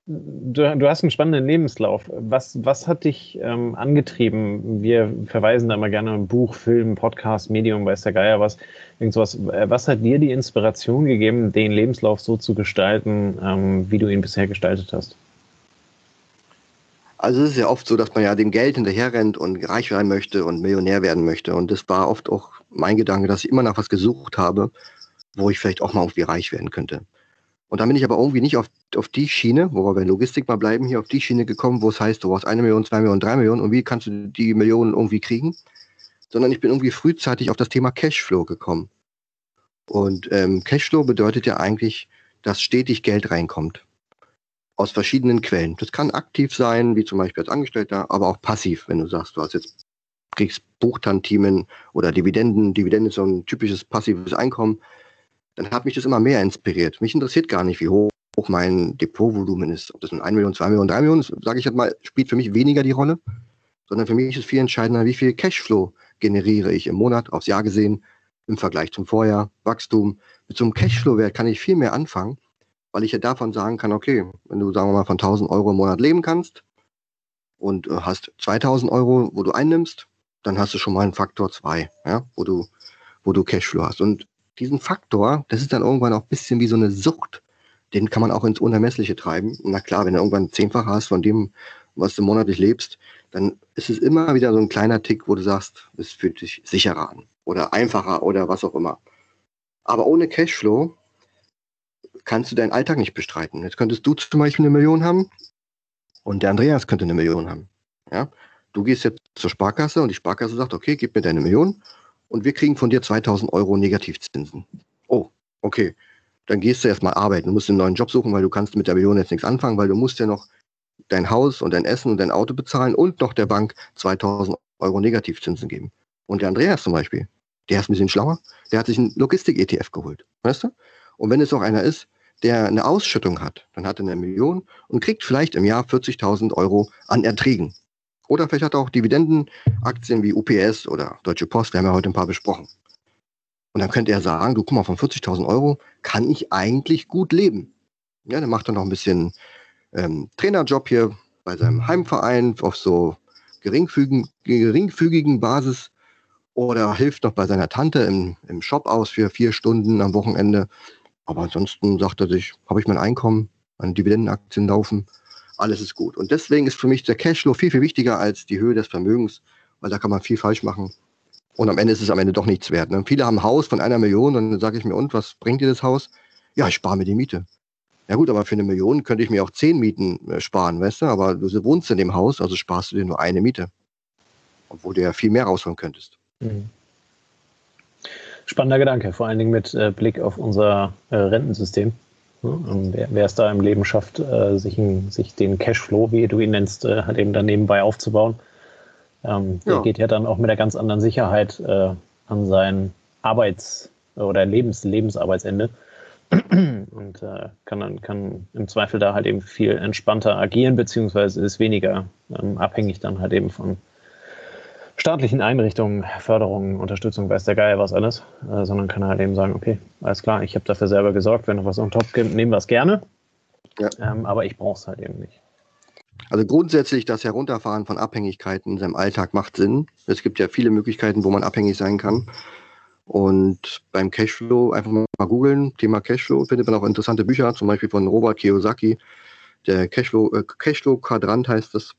du, du hast einen spannenden Lebenslauf. Was, was hat dich ähm, angetrieben? Wir verweisen da immer gerne Buch, Film, Podcast, Medium, weiß der Geier was. Irgendwas. Äh, was hat dir die Inspiration gegeben, den Lebenslauf so zu gestalten, ähm, wie du ihn bisher gestaltet hast? Also es ist ja oft so, dass man ja dem Geld hinterherrennt und reich werden möchte und Millionär werden möchte. Und das war oft auch mein Gedanke, dass ich immer nach was gesucht habe, wo ich vielleicht auch mal irgendwie reich werden könnte. Und dann bin ich aber irgendwie nicht auf, auf die Schiene, wo wir bei Logistik mal bleiben, hier auf die Schiene gekommen, wo es heißt, du brauchst eine Million, zwei Millionen, drei Millionen und wie kannst du die Millionen irgendwie kriegen? Sondern ich bin irgendwie frühzeitig auf das Thema Cashflow gekommen. Und ähm, Cashflow bedeutet ja eigentlich, dass stetig Geld reinkommt. Aus verschiedenen Quellen. Das kann aktiv sein, wie zum Beispiel als Angestellter, aber auch passiv, wenn du sagst, du hast jetzt kriegst Buchtantimen oder Dividenden. Dividenden ist so ein typisches passives Einkommen dann hat mich das immer mehr inspiriert. Mich interessiert gar nicht, wie hoch mein Depotvolumen ist. Ob das nun 1 Million, 2 Millionen, 3 Millionen ist, sage ich halt mal, spielt für mich weniger die Rolle, sondern für mich ist viel entscheidender, wie viel Cashflow generiere ich im Monat, aufs Jahr gesehen, im Vergleich zum Vorjahr, Wachstum. Mit so einem Cashflow-Wert kann ich viel mehr anfangen, weil ich ja davon sagen kann, okay, wenn du, sagen wir mal, von 1000 Euro im Monat leben kannst und äh, hast 2000 Euro, wo du einnimmst, dann hast du schon mal einen Faktor 2, ja, wo du, wo du Cashflow hast. Und diesen Faktor, das ist dann irgendwann auch ein bisschen wie so eine Sucht. Den kann man auch ins Unermessliche treiben. Na klar, wenn du irgendwann zehnfach hast von dem, was du monatlich lebst, dann ist es immer wieder so ein kleiner Tick, wo du sagst, es fühlt sich sicherer an oder einfacher oder was auch immer. Aber ohne Cashflow kannst du deinen Alltag nicht bestreiten. Jetzt könntest du zum Beispiel eine Million haben und der Andreas könnte eine Million haben. Ja? Du gehst jetzt zur Sparkasse und die Sparkasse sagt, okay, gib mir deine Million und wir kriegen von dir 2000 Euro Negativzinsen. Oh, okay. Dann gehst du erstmal arbeiten. Du musst einen neuen Job suchen, weil du kannst mit der Million jetzt nichts anfangen, weil du musst ja noch dein Haus und dein Essen und dein Auto bezahlen und noch der Bank 2000 Euro Negativzinsen geben. Und der Andreas zum Beispiel, der ist ein bisschen schlauer, der hat sich einen Logistik-ETF geholt. Weißt du? Und wenn es auch einer ist, der eine Ausschüttung hat, dann hat er eine Million und kriegt vielleicht im Jahr 40.000 Euro an Erträgen. Oder vielleicht hat er auch Dividendenaktien wie UPS oder Deutsche Post. Wir haben ja heute ein paar besprochen. Und dann könnte er sagen, du guck mal, von 40.000 Euro kann ich eigentlich gut leben. Ja, dann macht er noch ein bisschen ähm, Trainerjob hier bei seinem Heimverein auf so geringfügigen, geringfügigen Basis oder hilft noch bei seiner Tante im, im Shop aus für vier Stunden am Wochenende. Aber ansonsten sagt er sich, habe ich mein Einkommen, meine Dividendenaktien laufen alles ist gut. Und deswegen ist für mich der Cashflow viel, viel wichtiger als die Höhe des Vermögens, weil da kann man viel falsch machen. Und am Ende ist es am Ende doch nichts wert. Ne? Viele haben ein Haus von einer Million und dann sage ich mir, und was bringt dir das Haus? Ja, ich spare mir die Miete. Ja gut, aber für eine Million könnte ich mir auch zehn Mieten äh, sparen, weißt du? Aber du wohnst in dem Haus, also sparst du dir nur eine Miete. Obwohl du ja viel mehr rausholen könntest. Mhm. Spannender Gedanke, vor allen Dingen mit äh, Blick auf unser äh, Rentensystem. Wer, wer, es da im Leben schafft, äh, sich, ein, sich, den Cashflow, wie du ihn nennst, äh, halt eben dann nebenbei aufzubauen, ähm, ja. der geht ja dann auch mit einer ganz anderen Sicherheit äh, an sein Arbeits- oder Lebens Lebensarbeitsende und äh, kann dann kann im Zweifel da halt eben viel entspannter agieren, beziehungsweise ist weniger ähm, abhängig dann halt eben von staatlichen Einrichtungen, Förderungen, Unterstützung, weiß der Geier was alles, äh, sondern kann halt eben sagen, okay, alles klar, ich habe dafür selber gesorgt, wenn noch was on top gibt, nehmen wir es gerne, ja. ähm, aber ich brauche es halt eben nicht. Also grundsätzlich das Herunterfahren von Abhängigkeiten in seinem Alltag macht Sinn. Es gibt ja viele Möglichkeiten, wo man abhängig sein kann. Und beim Cashflow einfach mal googeln, Thema Cashflow, findet man auch interessante Bücher, zum Beispiel von Robert Kiyosaki. Der Cashflow, äh, Cashflow Quadrant heißt das.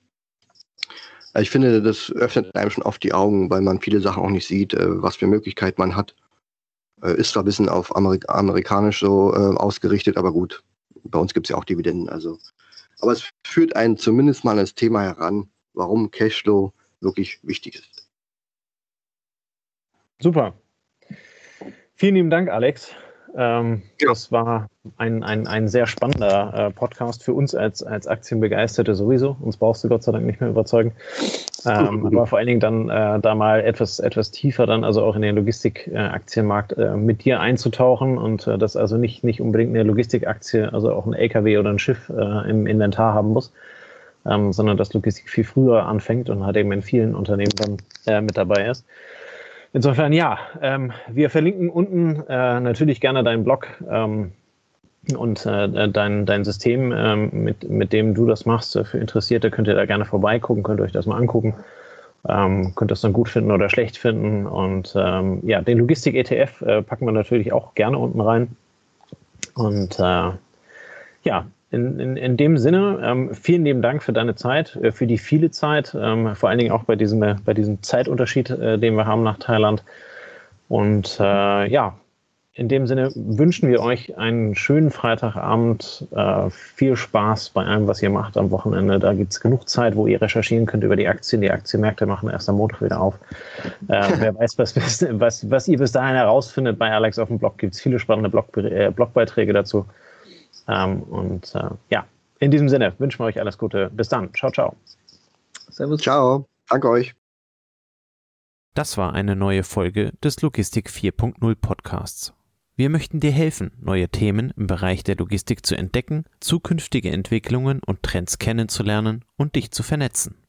Also ich finde, das öffnet einem schon oft die Augen, weil man viele Sachen auch nicht sieht, äh, was für Möglichkeiten man hat. Äh, ist zwar ein bisschen auf Amerik amerikanisch so äh, ausgerichtet, aber gut, bei uns gibt es ja auch Dividenden. Also. Aber es führt einen zumindest mal das Thema heran, warum Cashflow wirklich wichtig ist. Super. Vielen lieben Dank, Alex. Ähm, ja. Das war ein, ein, ein sehr spannender äh, Podcast für uns als, als Aktienbegeisterte sowieso. Uns brauchst du Gott sei Dank nicht mehr überzeugen. Ähm, aber vor allen Dingen dann äh, da mal etwas, etwas tiefer dann, also auch in den Logistikaktienmarkt äh, äh, mit dir einzutauchen und äh, das also nicht, nicht unbedingt eine Logistikaktie, also auch ein LKW oder ein Schiff äh, im Inventar haben muss, ähm, sondern dass Logistik viel früher anfängt und halt eben in vielen Unternehmen dann äh, mit dabei ist. Insofern ja, ähm, wir verlinken unten äh, natürlich gerne deinen Blog ähm, und äh, dein, dein System, ähm, mit, mit dem du das machst. Für Interessierte könnt ihr da gerne vorbeigucken, könnt euch das mal angucken. Ähm, könnt das dann gut finden oder schlecht finden. Und ähm, ja, den Logistik-ETF äh, packen wir natürlich auch gerne unten rein. Und äh, ja, in, in, in dem Sinne, ähm, vielen lieben Dank für deine Zeit, äh, für die viele Zeit, ähm, vor allen Dingen auch bei diesem, äh, bei diesem Zeitunterschied, äh, den wir haben nach Thailand. Und äh, ja, in dem Sinne wünschen wir euch einen schönen Freitagabend, viel Spaß bei allem, was ihr macht am Wochenende. Da gibt es genug Zeit, wo ihr recherchieren könnt über die Aktien. Die Aktienmärkte machen erst am Montag wieder auf. Wer weiß, was, was, was ihr bis dahin herausfindet bei Alex auf dem Blog, gibt es viele spannende Blog, Blogbeiträge dazu. Ähm, und äh, ja, in diesem Sinne wünschen wir euch alles Gute. Bis dann. Ciao, ciao. Servus. Ciao. Danke euch. Das war eine neue Folge des Logistik 4.0 Podcasts. Wir möchten dir helfen, neue Themen im Bereich der Logistik zu entdecken, zukünftige Entwicklungen und Trends kennenzulernen und dich zu vernetzen.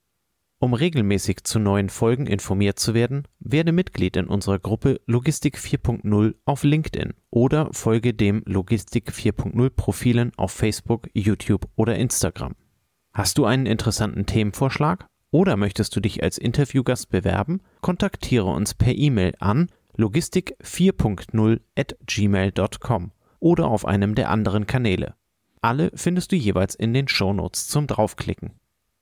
Um regelmäßig zu neuen Folgen informiert zu werden, werde Mitglied in unserer Gruppe Logistik 4.0 auf LinkedIn oder folge dem Logistik 4.0 Profilen auf Facebook, YouTube oder Instagram. Hast du einen interessanten Themenvorschlag oder möchtest du dich als Interviewgast bewerben? Kontaktiere uns per E-Mail an logistik 4.0 at gmail.com oder auf einem der anderen Kanäle. Alle findest du jeweils in den Shownotes zum Draufklicken.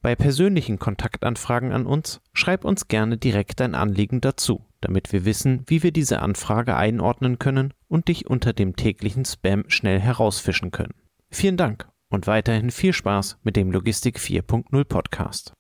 Bei persönlichen Kontaktanfragen an uns schreib uns gerne direkt dein Anliegen dazu, damit wir wissen, wie wir diese Anfrage einordnen können und dich unter dem täglichen Spam schnell herausfischen können. Vielen Dank und weiterhin viel Spaß mit dem Logistik 4.0 Podcast.